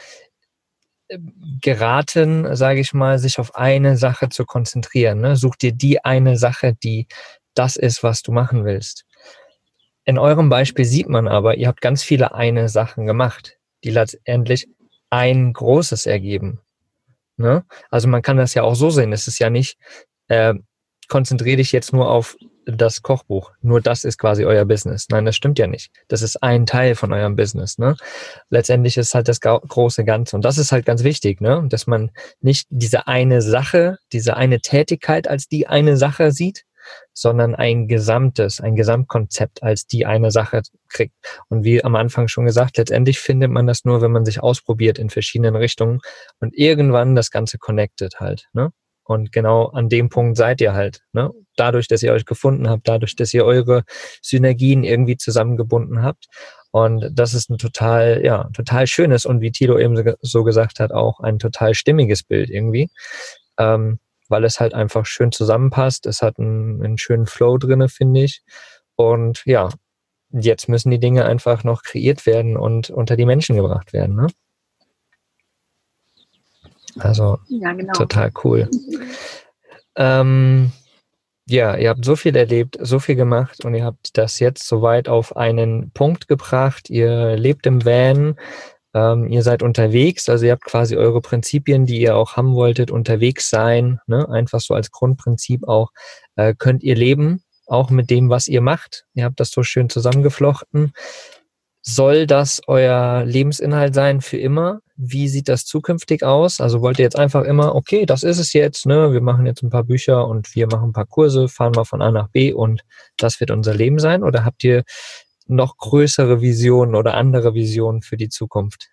äh, geraten, sage ich mal, sich auf eine Sache zu konzentrieren. Ne? Such dir die eine Sache, die das ist, was du machen willst. In eurem Beispiel sieht man aber, ihr habt ganz viele eine Sachen gemacht, die letztendlich ein großes ergeben. Ne? Also man kann das ja auch so sehen. Es ist ja nicht, äh, konzentriere dich jetzt nur auf das Kochbuch. Nur das ist quasi euer Business. Nein, das stimmt ja nicht. Das ist ein Teil von eurem Business. Ne? Letztendlich ist halt das große Ganze. Und das ist halt ganz wichtig, ne? dass man nicht diese eine Sache, diese eine Tätigkeit als die eine Sache sieht, sondern ein gesamtes, ein Gesamtkonzept als die eine Sache kriegt. Und wie am Anfang schon gesagt, letztendlich findet man das nur, wenn man sich ausprobiert in verschiedenen Richtungen und irgendwann das Ganze connected halt. Ne? Und genau an dem Punkt seid ihr halt. Ne? Dadurch, dass ihr euch gefunden habt, dadurch, dass ihr eure Synergien irgendwie zusammengebunden habt. Und das ist ein total, ja, total schönes und wie Tilo eben so gesagt hat, auch ein total stimmiges Bild irgendwie. Ähm, weil es halt einfach schön zusammenpasst. Es hat einen, einen schönen Flow drinne, finde ich. Und ja, jetzt müssen die Dinge einfach noch kreiert werden und unter die Menschen gebracht werden. Ne? Also ja, genau. total cool. Ähm, ja, ihr habt so viel erlebt, so viel gemacht und ihr habt das jetzt soweit auf einen Punkt gebracht. Ihr lebt im Van, ähm, ihr seid unterwegs, also ihr habt quasi eure Prinzipien, die ihr auch haben wolltet, unterwegs sein, ne? einfach so als Grundprinzip auch, äh, könnt ihr leben, auch mit dem, was ihr macht. Ihr habt das so schön zusammengeflochten. Soll das euer Lebensinhalt sein für immer? Wie sieht das zukünftig aus? Also wollt ihr jetzt einfach immer, okay, das ist es jetzt, ne? Wir machen jetzt ein paar Bücher und wir machen ein paar Kurse, fahren mal von A nach B und das wird unser Leben sein? Oder habt ihr noch größere Visionen oder andere Visionen für die Zukunft?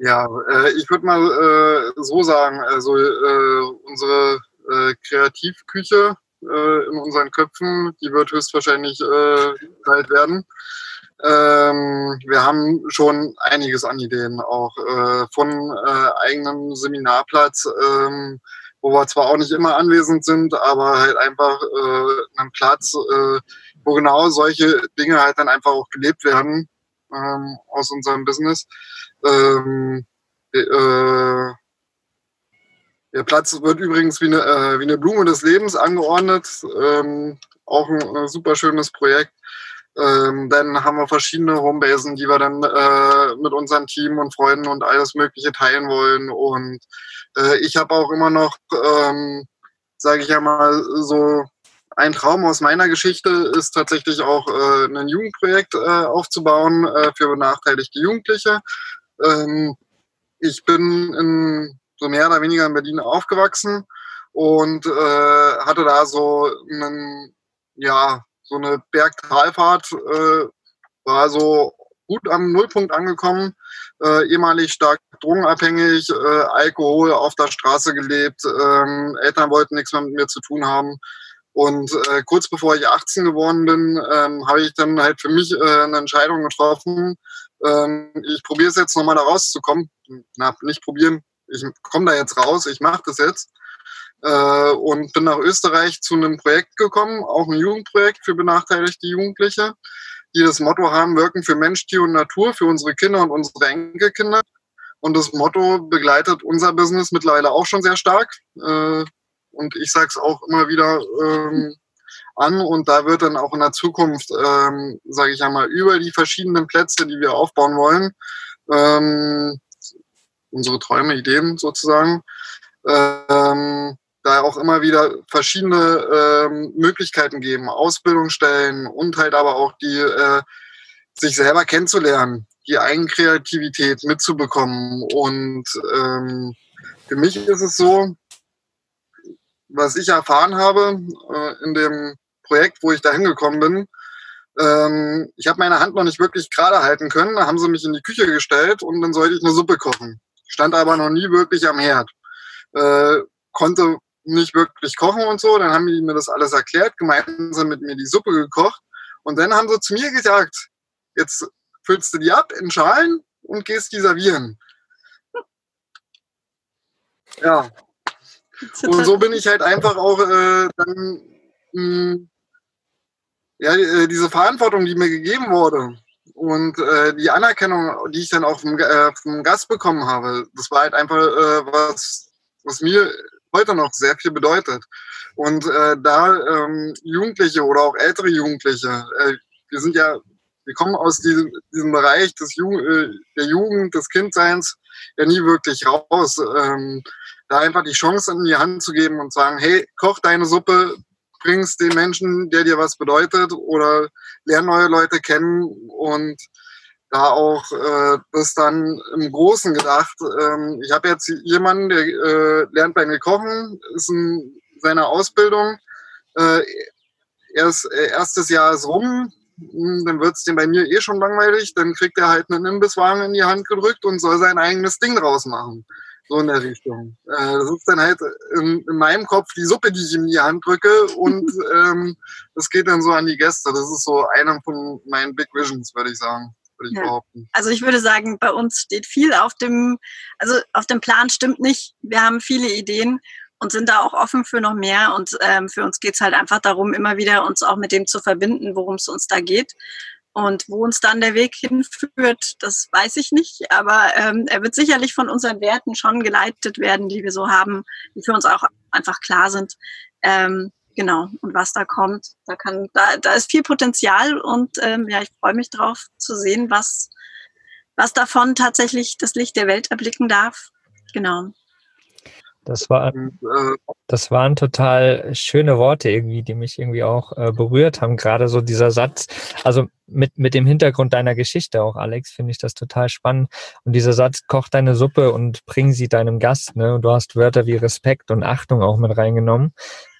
Ja, äh, ich würde mal äh, so sagen, also äh, unsere äh, Kreativküche äh, in unseren Köpfen, die wird höchstwahrscheinlich äh, kalt werden. Ähm, wir haben schon einiges an Ideen, auch von eigenem Seminarplatz, ähm, wo wir zwar auch nicht immer anwesend sind, aber halt einfach einem Platz, wo genau solche Dinge halt dann einfach auch gelebt werden ähm, aus unserem Business. Ähm, äh, der Platz wird übrigens wie eine, äh, wie eine Blume des Lebens angeordnet. Ähm, auch ein äh, super schönes Projekt. Ähm, dann haben wir verschiedene Homebasen, die wir dann äh, mit unserem Team und Freunden und alles Mögliche teilen wollen. Und äh, ich habe auch immer noch, ähm, sage ich ja mal, so ein Traum aus meiner Geschichte ist tatsächlich auch äh, ein Jugendprojekt äh, aufzubauen äh, für benachteiligte Jugendliche. Ähm, ich bin in, so mehr oder weniger in Berlin aufgewachsen und äh, hatte da so einen, ja, so eine Bergtalfahrt, äh, war so gut am Nullpunkt angekommen, äh, ehemalig stark drogenabhängig, äh, Alkohol auf der Straße gelebt, ähm, Eltern wollten nichts mehr mit mir zu tun haben. Und äh, kurz bevor ich 18 geworden bin, ähm, habe ich dann halt für mich äh, eine Entscheidung getroffen. Ähm, ich probiere es jetzt nochmal da rauszukommen. Na, nicht probieren, ich komme da jetzt raus, ich mache das jetzt. Äh, und bin nach Österreich zu einem Projekt gekommen, auch ein Jugendprojekt für benachteiligte Jugendliche, die das Motto haben, wirken für Mensch, Tier und Natur, für unsere Kinder und unsere Enkelkinder. Und das Motto begleitet unser Business mittlerweile auch schon sehr stark. Äh, und ich sage es auch immer wieder ähm, an und da wird dann auch in der Zukunft, ähm, sage ich einmal, über die verschiedenen Plätze, die wir aufbauen wollen, ähm, unsere Träume, Ideen sozusagen, ähm, da auch immer wieder verschiedene ähm, Möglichkeiten geben, Ausbildungsstellen und halt aber auch die äh, sich selber kennenzulernen, die Eigenkreativität mitzubekommen. Und ähm, für mich ist es so, was ich erfahren habe äh, in dem Projekt, wo ich da hingekommen bin, ähm, ich habe meine Hand noch nicht wirklich gerade halten können. Da haben sie mich in die Küche gestellt und dann sollte ich eine Suppe kochen. Stand aber noch nie wirklich am Herd. Äh, konnte nicht wirklich kochen und so. Dann haben die mir das alles erklärt, gemeinsam mit mir die Suppe gekocht. Und dann haben sie zu mir gesagt, jetzt füllst du die ab in Schalen und gehst die servieren. Ja, und so bin ich halt einfach auch äh, dann, mh, hm, ja, äh, diese Verantwortung, die mir gegeben wurde und äh, die Anerkennung, die ich dann auch vom, äh, vom Gast bekommen habe, das war halt einfach äh, was, was mir heute noch sehr viel bedeutet. Und da ähm, Jugendliche oder auch ältere Jugendliche, wir sind ja, wir kommen aus diesem, diesem Bereich des Ju der Jugend, des Kindseins ja nie wirklich raus. Ähm, da einfach die Chance in die Hand zu geben und sagen, hey, koch deine Suppe, bringst den Menschen, der dir was bedeutet oder lern neue Leute kennen und da auch äh, das dann im Großen gedacht. Ähm, ich habe jetzt jemanden, der äh, lernt bei mir kochen, ist in seiner Ausbildung. Äh, erst, äh, erstes Jahr ist rum, hm, dann wird es dem bei mir eh schon langweilig, dann kriegt er halt einen Imbisswagen in die Hand gedrückt und soll sein eigenes Ding draus machen. So in der Richtung. Äh, das ist dann halt in, in, meinem Kopf die Suppe, die ich ihm in die Hand drücke und ähm, das geht dann so an die Gäste. Das ist so einer von meinen Big Visions, würde ich sagen. Würde ich ja. behaupten. Also ich würde sagen, bei uns steht viel auf dem, also auf dem Plan stimmt nicht. Wir haben viele Ideen und sind da auch offen für noch mehr. Und ähm, für uns geht's halt einfach darum, immer wieder uns auch mit dem zu verbinden, worum es uns da geht. Und wo uns dann der Weg hinführt, das weiß ich nicht. Aber ähm, er wird sicherlich von unseren Werten schon geleitet werden, die wir so haben, die für uns auch einfach klar sind. Ähm, genau. Und was da kommt, da kann, da, da ist viel Potenzial und ähm, ja, ich freue mich drauf zu sehen, was, was davon tatsächlich das Licht der Welt erblicken darf. Genau. Das, war, äh, das waren total schöne Worte irgendwie, die mich irgendwie auch äh, berührt haben. Gerade so dieser Satz, also mit, mit dem Hintergrund deiner Geschichte auch, Alex, finde ich das total spannend. Und dieser Satz, koch deine Suppe und bring sie deinem Gast. Ne? Und du hast Wörter wie Respekt und Achtung auch mit reingenommen.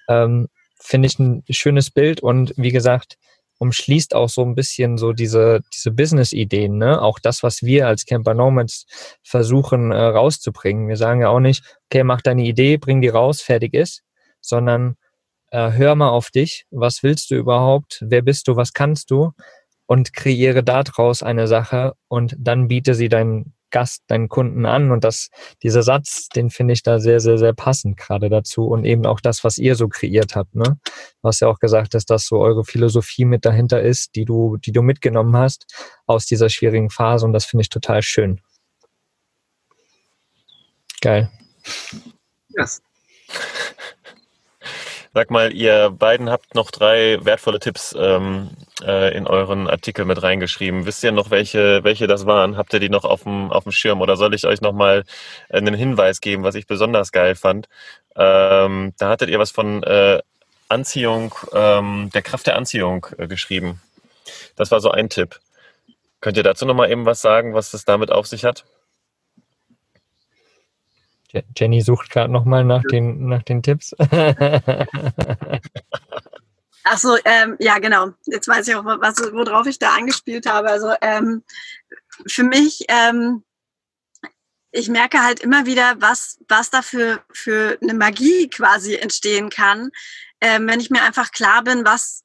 Ähm, finde ich ein schönes Bild. Und wie gesagt, umschließt auch so ein bisschen so diese, diese Business-Ideen, ne? Auch das, was wir als Camper Nomads versuchen äh, rauszubringen. Wir sagen ja auch nicht, okay, mach deine Idee, bring die raus, fertig ist, sondern äh, hör mal auf dich. Was willst du überhaupt? Wer bist du? Was kannst du? Und kreiere daraus eine Sache und dann biete sie deinen Gast, deinen Kunden an. Und das, dieser Satz, den finde ich da sehr, sehr, sehr passend gerade dazu. Und eben auch das, was ihr so kreiert habt. Ne? Hast ja auch gesagt, dass das so eure Philosophie mit dahinter ist, die du, die du mitgenommen hast aus dieser schwierigen Phase. Und das finde ich total schön. Geil. Yes. Sag mal, ihr beiden habt noch drei wertvolle Tipps ähm, äh, in euren Artikel mit reingeschrieben. Wisst ihr noch, welche, welche das waren? Habt ihr die noch auf dem, auf dem Schirm? Oder soll ich euch nochmal einen Hinweis geben, was ich besonders geil fand? Ähm, da hattet ihr was von äh, Anziehung, ähm, der Kraft der Anziehung äh, geschrieben. Das war so ein Tipp. Könnt ihr dazu nochmal eben was sagen, was es damit auf sich hat? Jenny sucht gerade nochmal nach den, nach den Tipps. Ach so, ähm, ja, genau. Jetzt weiß ich auch, was, worauf ich da angespielt habe. Also ähm, für mich, ähm, ich merke halt immer wieder, was, was da für, für eine Magie quasi entstehen kann, ähm, wenn ich mir einfach klar bin, was,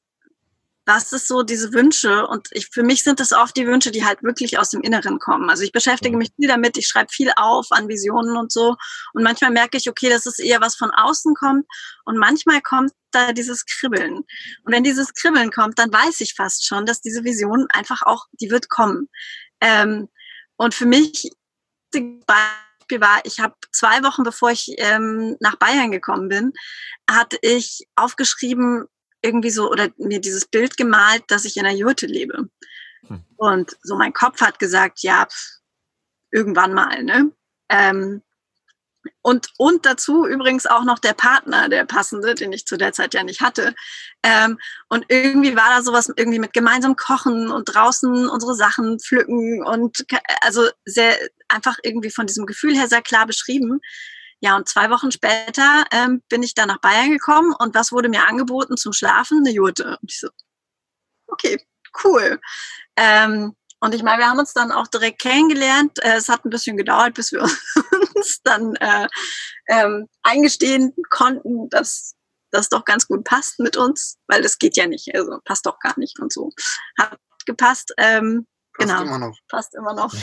was ist so diese Wünsche? Und ich, für mich sind das oft die Wünsche, die halt wirklich aus dem Inneren kommen. Also ich beschäftige mhm. mich viel damit, ich schreibe viel auf an Visionen und so. Und manchmal merke ich, okay, das ist eher was von außen kommt. Und manchmal kommt da dieses Kribbeln. Und wenn dieses Kribbeln kommt, dann weiß ich fast schon, dass diese Vision einfach auch, die wird kommen. Ähm, und für mich, Beispiel war, ich habe zwei Wochen bevor ich ähm, nach Bayern gekommen bin, hatte ich aufgeschrieben, irgendwie so oder mir dieses Bild gemalt, dass ich in einer Jurte lebe. Hm. Und so mein Kopf hat gesagt, ja, pff, irgendwann mal, ne? Ähm, und, und dazu übrigens auch noch der Partner, der passende, den ich zu der Zeit ja nicht hatte. Ähm, und irgendwie war da sowas irgendwie mit gemeinsam kochen und draußen unsere Sachen pflücken und also sehr einfach irgendwie von diesem Gefühl her sehr klar beschrieben. Ja, und zwei Wochen später ähm, bin ich dann nach Bayern gekommen und was wurde mir angeboten zum Schlafen? Eine Jurte. Und ich so, okay, cool. Ähm, und ich meine, wir haben uns dann auch direkt kennengelernt. Äh, es hat ein bisschen gedauert, bis wir uns dann äh, ähm, eingestehen konnten, dass das doch ganz gut passt mit uns, weil das geht ja nicht, also passt doch gar nicht und so. Hat gepasst. Ähm, passt genau, immer noch. Passt immer noch.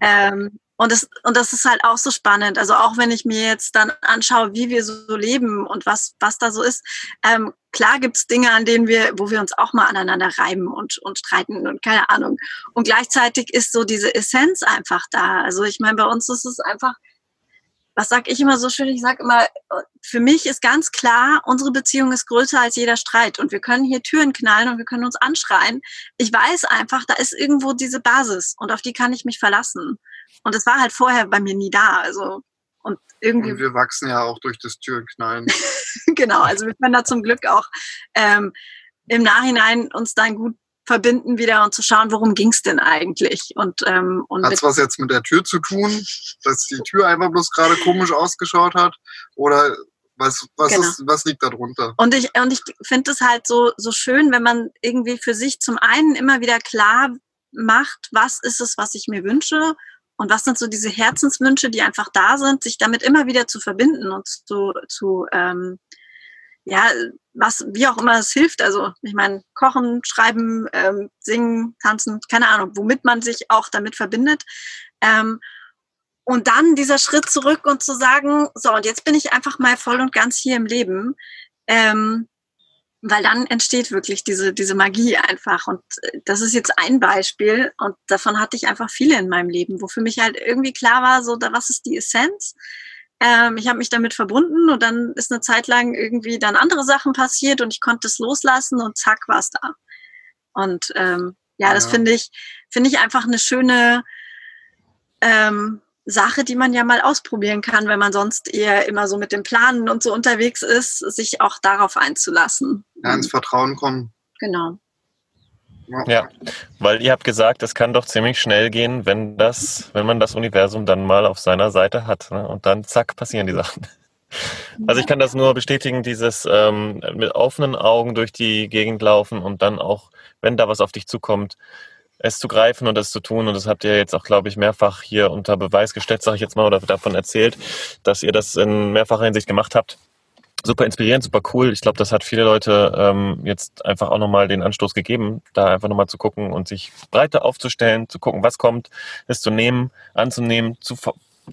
Ähm, und das, und das ist halt auch so spannend. Also auch wenn ich mir jetzt dann anschaue, wie wir so leben und was, was da so ist, ähm, klar gibt's Dinge, an denen wir, wo wir uns auch mal aneinander reiben und, und streiten und keine Ahnung. Und gleichzeitig ist so diese Essenz einfach da. Also ich meine, bei uns ist es einfach, was sag ich immer so schön? Ich sag immer, für mich ist ganz klar, unsere Beziehung ist größer als jeder Streit und wir können hier Türen knallen und wir können uns anschreien. Ich weiß einfach, da ist irgendwo diese Basis und auf die kann ich mich verlassen. Und es war halt vorher bei mir nie da. Also und irgendwie. Und wir wachsen ja auch durch das Türenknallen. genau, also wir können da zum Glück auch ähm, im Nachhinein uns dann gut verbinden wieder und zu schauen, worum ging es denn eigentlich. Und, ähm, und hat es was jetzt mit der Tür zu tun, dass die Tür einfach bloß gerade komisch ausgeschaut hat? Oder was, was, genau. ist, was liegt darunter? Und ich, und ich finde es halt so, so schön, wenn man irgendwie für sich zum einen immer wieder klar macht, was ist es, was ich mir wünsche und was sind so diese Herzenswünsche, die einfach da sind, sich damit immer wieder zu verbinden und zu, zu ähm, ja, was, wie auch immer es hilft. Also, ich meine, kochen, schreiben, ähm, singen, tanzen, keine Ahnung, womit man sich auch damit verbindet. Ähm, und dann dieser Schritt zurück und zu sagen, so, und jetzt bin ich einfach mal voll und ganz hier im Leben. Ähm, weil dann entsteht wirklich diese, diese Magie einfach. Und äh, das ist jetzt ein Beispiel und davon hatte ich einfach viele in meinem Leben, wo für mich halt irgendwie klar war, so, da, was ist die Essenz? Ähm, ich habe mich damit verbunden und dann ist eine Zeit lang irgendwie dann andere Sachen passiert und ich konnte es loslassen und zack war es da. Und ähm, ja, ja, das finde ich, finde ich einfach eine schöne ähm, Sache, die man ja mal ausprobieren kann, wenn man sonst eher immer so mit dem Planen und so unterwegs ist, sich auch darauf einzulassen. Ja, ins Vertrauen kommen. Genau. Ja, weil ihr habt gesagt, es kann doch ziemlich schnell gehen, wenn das, wenn man das Universum dann mal auf seiner Seite hat. Ne? Und dann zack, passieren die Sachen. Also ich kann das nur bestätigen, dieses ähm, mit offenen Augen durch die Gegend laufen und dann auch, wenn da was auf dich zukommt, es zu greifen und es zu tun. Und das habt ihr jetzt auch, glaube ich, mehrfach hier unter Beweis gestellt, sage ich jetzt mal, oder davon erzählt, dass ihr das in mehrfacher Hinsicht gemacht habt. Super inspirierend, super cool. Ich glaube, das hat viele Leute ähm, jetzt einfach auch nochmal den Anstoß gegeben, da einfach nochmal zu gucken und sich breiter aufzustellen, zu gucken, was kommt, es zu nehmen, anzunehmen, zu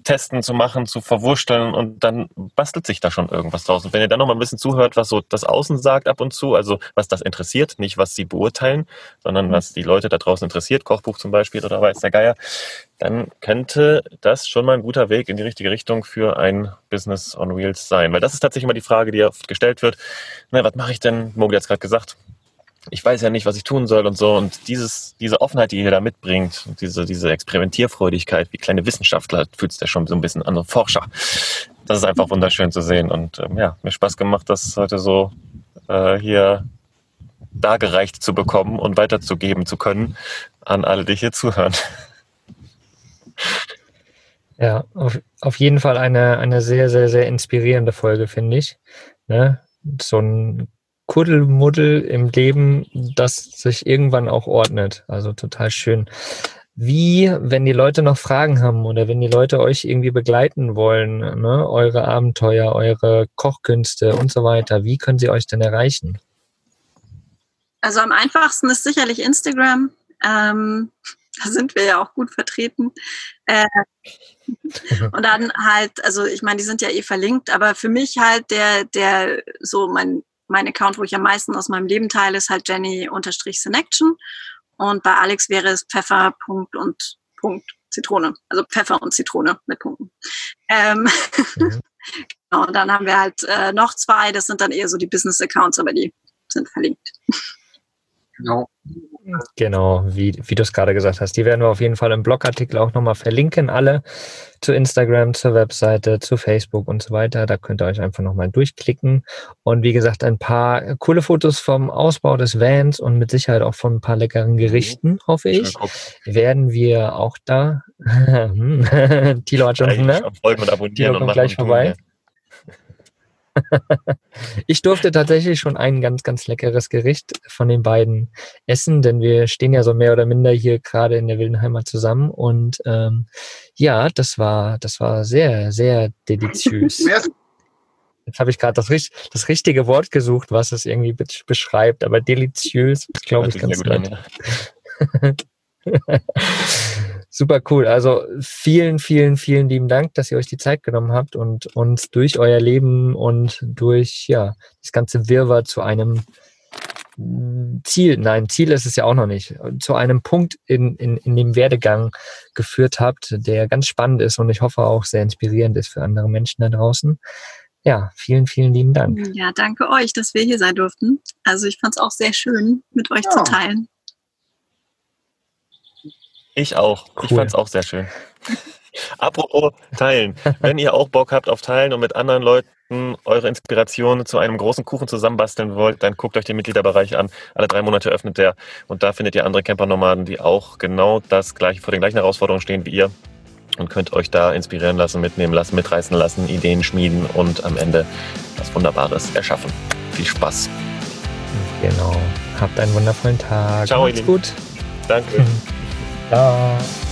testen, zu machen, zu verwursteln und dann bastelt sich da schon irgendwas draus. Und wenn ihr dann noch mal ein bisschen zuhört, was so das Außen sagt ab und zu, also was das interessiert, nicht was sie beurteilen, sondern mhm. was die Leute da draußen interessiert, Kochbuch zum Beispiel oder weiß der Geier, dann könnte das schon mal ein guter Weg in die richtige Richtung für ein Business on Wheels sein. Weil das ist tatsächlich immer die Frage, die oft gestellt wird. Na, was mache ich denn? Mogli hat es gerade gesagt ich weiß ja nicht, was ich tun soll und so. Und dieses, diese Offenheit, die ihr da mitbringt, diese, diese Experimentierfreudigkeit, wie kleine Wissenschaftler, fühlt sich ja schon so ein bisschen an, so Forscher. Das ist einfach wunderschön zu sehen. Und ähm, ja, mir Spaß gemacht, das heute so äh, hier dargereicht zu bekommen und weiterzugeben zu können an alle, die hier zuhören. Ja, auf, auf jeden Fall eine, eine sehr, sehr, sehr inspirierende Folge, finde ich. Ne? So ein Kuddelmuddel im Leben, das sich irgendwann auch ordnet. Also total schön. Wie, wenn die Leute noch Fragen haben oder wenn die Leute euch irgendwie begleiten wollen, ne, eure Abenteuer, eure Kochkünste und so weiter, wie können sie euch denn erreichen? Also am einfachsten ist sicherlich Instagram. Ähm, da sind wir ja auch gut vertreten. Äh, und dann halt, also ich meine, die sind ja eh verlinkt, aber für mich halt der, der so mein mein Account, wo ich am meisten aus meinem Leben teile, ist halt Jenny-Senection. Und bei Alex wäre es Pfeffer, Punkt und Punkt, Zitrone. Also Pfeffer und Zitrone mit Punkten. Ähm, mhm. genau, und dann haben wir halt äh, noch zwei, das sind dann eher so die Business-Accounts, aber die sind verlinkt. Genau. Genau, wie, wie du es gerade gesagt hast. Die werden wir auf jeden Fall im Blogartikel auch nochmal verlinken, alle zu Instagram, zur Webseite, zu Facebook und so weiter. Da könnt ihr euch einfach nochmal durchklicken. Und wie gesagt, ein paar coole Fotos vom Ausbau des Vans und mit Sicherheit auch von ein paar leckeren Gerichten, hoffe ich, werden wir auch da. Tilo hat schon Hunger. Tilo kommt gleich vorbei. Tun, ja. ich durfte tatsächlich schon ein ganz, ganz leckeres Gericht von den beiden essen, denn wir stehen ja so mehr oder minder hier gerade in der wilden Heimat zusammen und ähm, ja, das war, das war sehr, sehr deliziös. Jetzt habe ich gerade das, das richtige Wort gesucht, was es irgendwie beschreibt, aber deliziös glaube ich, ganz gut. An, ja. Super cool. Also vielen, vielen, vielen lieben Dank, dass ihr euch die Zeit genommen habt und uns durch euer Leben und durch ja das ganze Wirrwarr zu einem Ziel, nein, Ziel ist es ja auch noch nicht, zu einem Punkt in, in, in dem Werdegang geführt habt, der ganz spannend ist und ich hoffe auch sehr inspirierend ist für andere Menschen da draußen. Ja, vielen, vielen lieben Dank. Ja, danke euch, dass wir hier sein durften. Also ich fand es auch sehr schön, mit euch ja. zu teilen. Ich auch. Cool. Ich fand es auch sehr schön. Apropos Teilen. Wenn ihr auch Bock habt auf Teilen und mit anderen Leuten eure Inspiration zu einem großen Kuchen zusammenbasteln wollt, dann guckt euch den Mitgliederbereich an. Alle drei Monate öffnet der und da findet ihr andere Camper-Nomaden, die auch genau das gleiche vor den gleichen Herausforderungen stehen wie ihr und könnt euch da inspirieren lassen, mitnehmen lassen, mitreißen lassen, Ideen schmieden und am Ende was Wunderbares erschaffen. Viel Spaß. Genau. Habt einen wundervollen Tag. Ciao, Macht's gut. Danke. Ciao.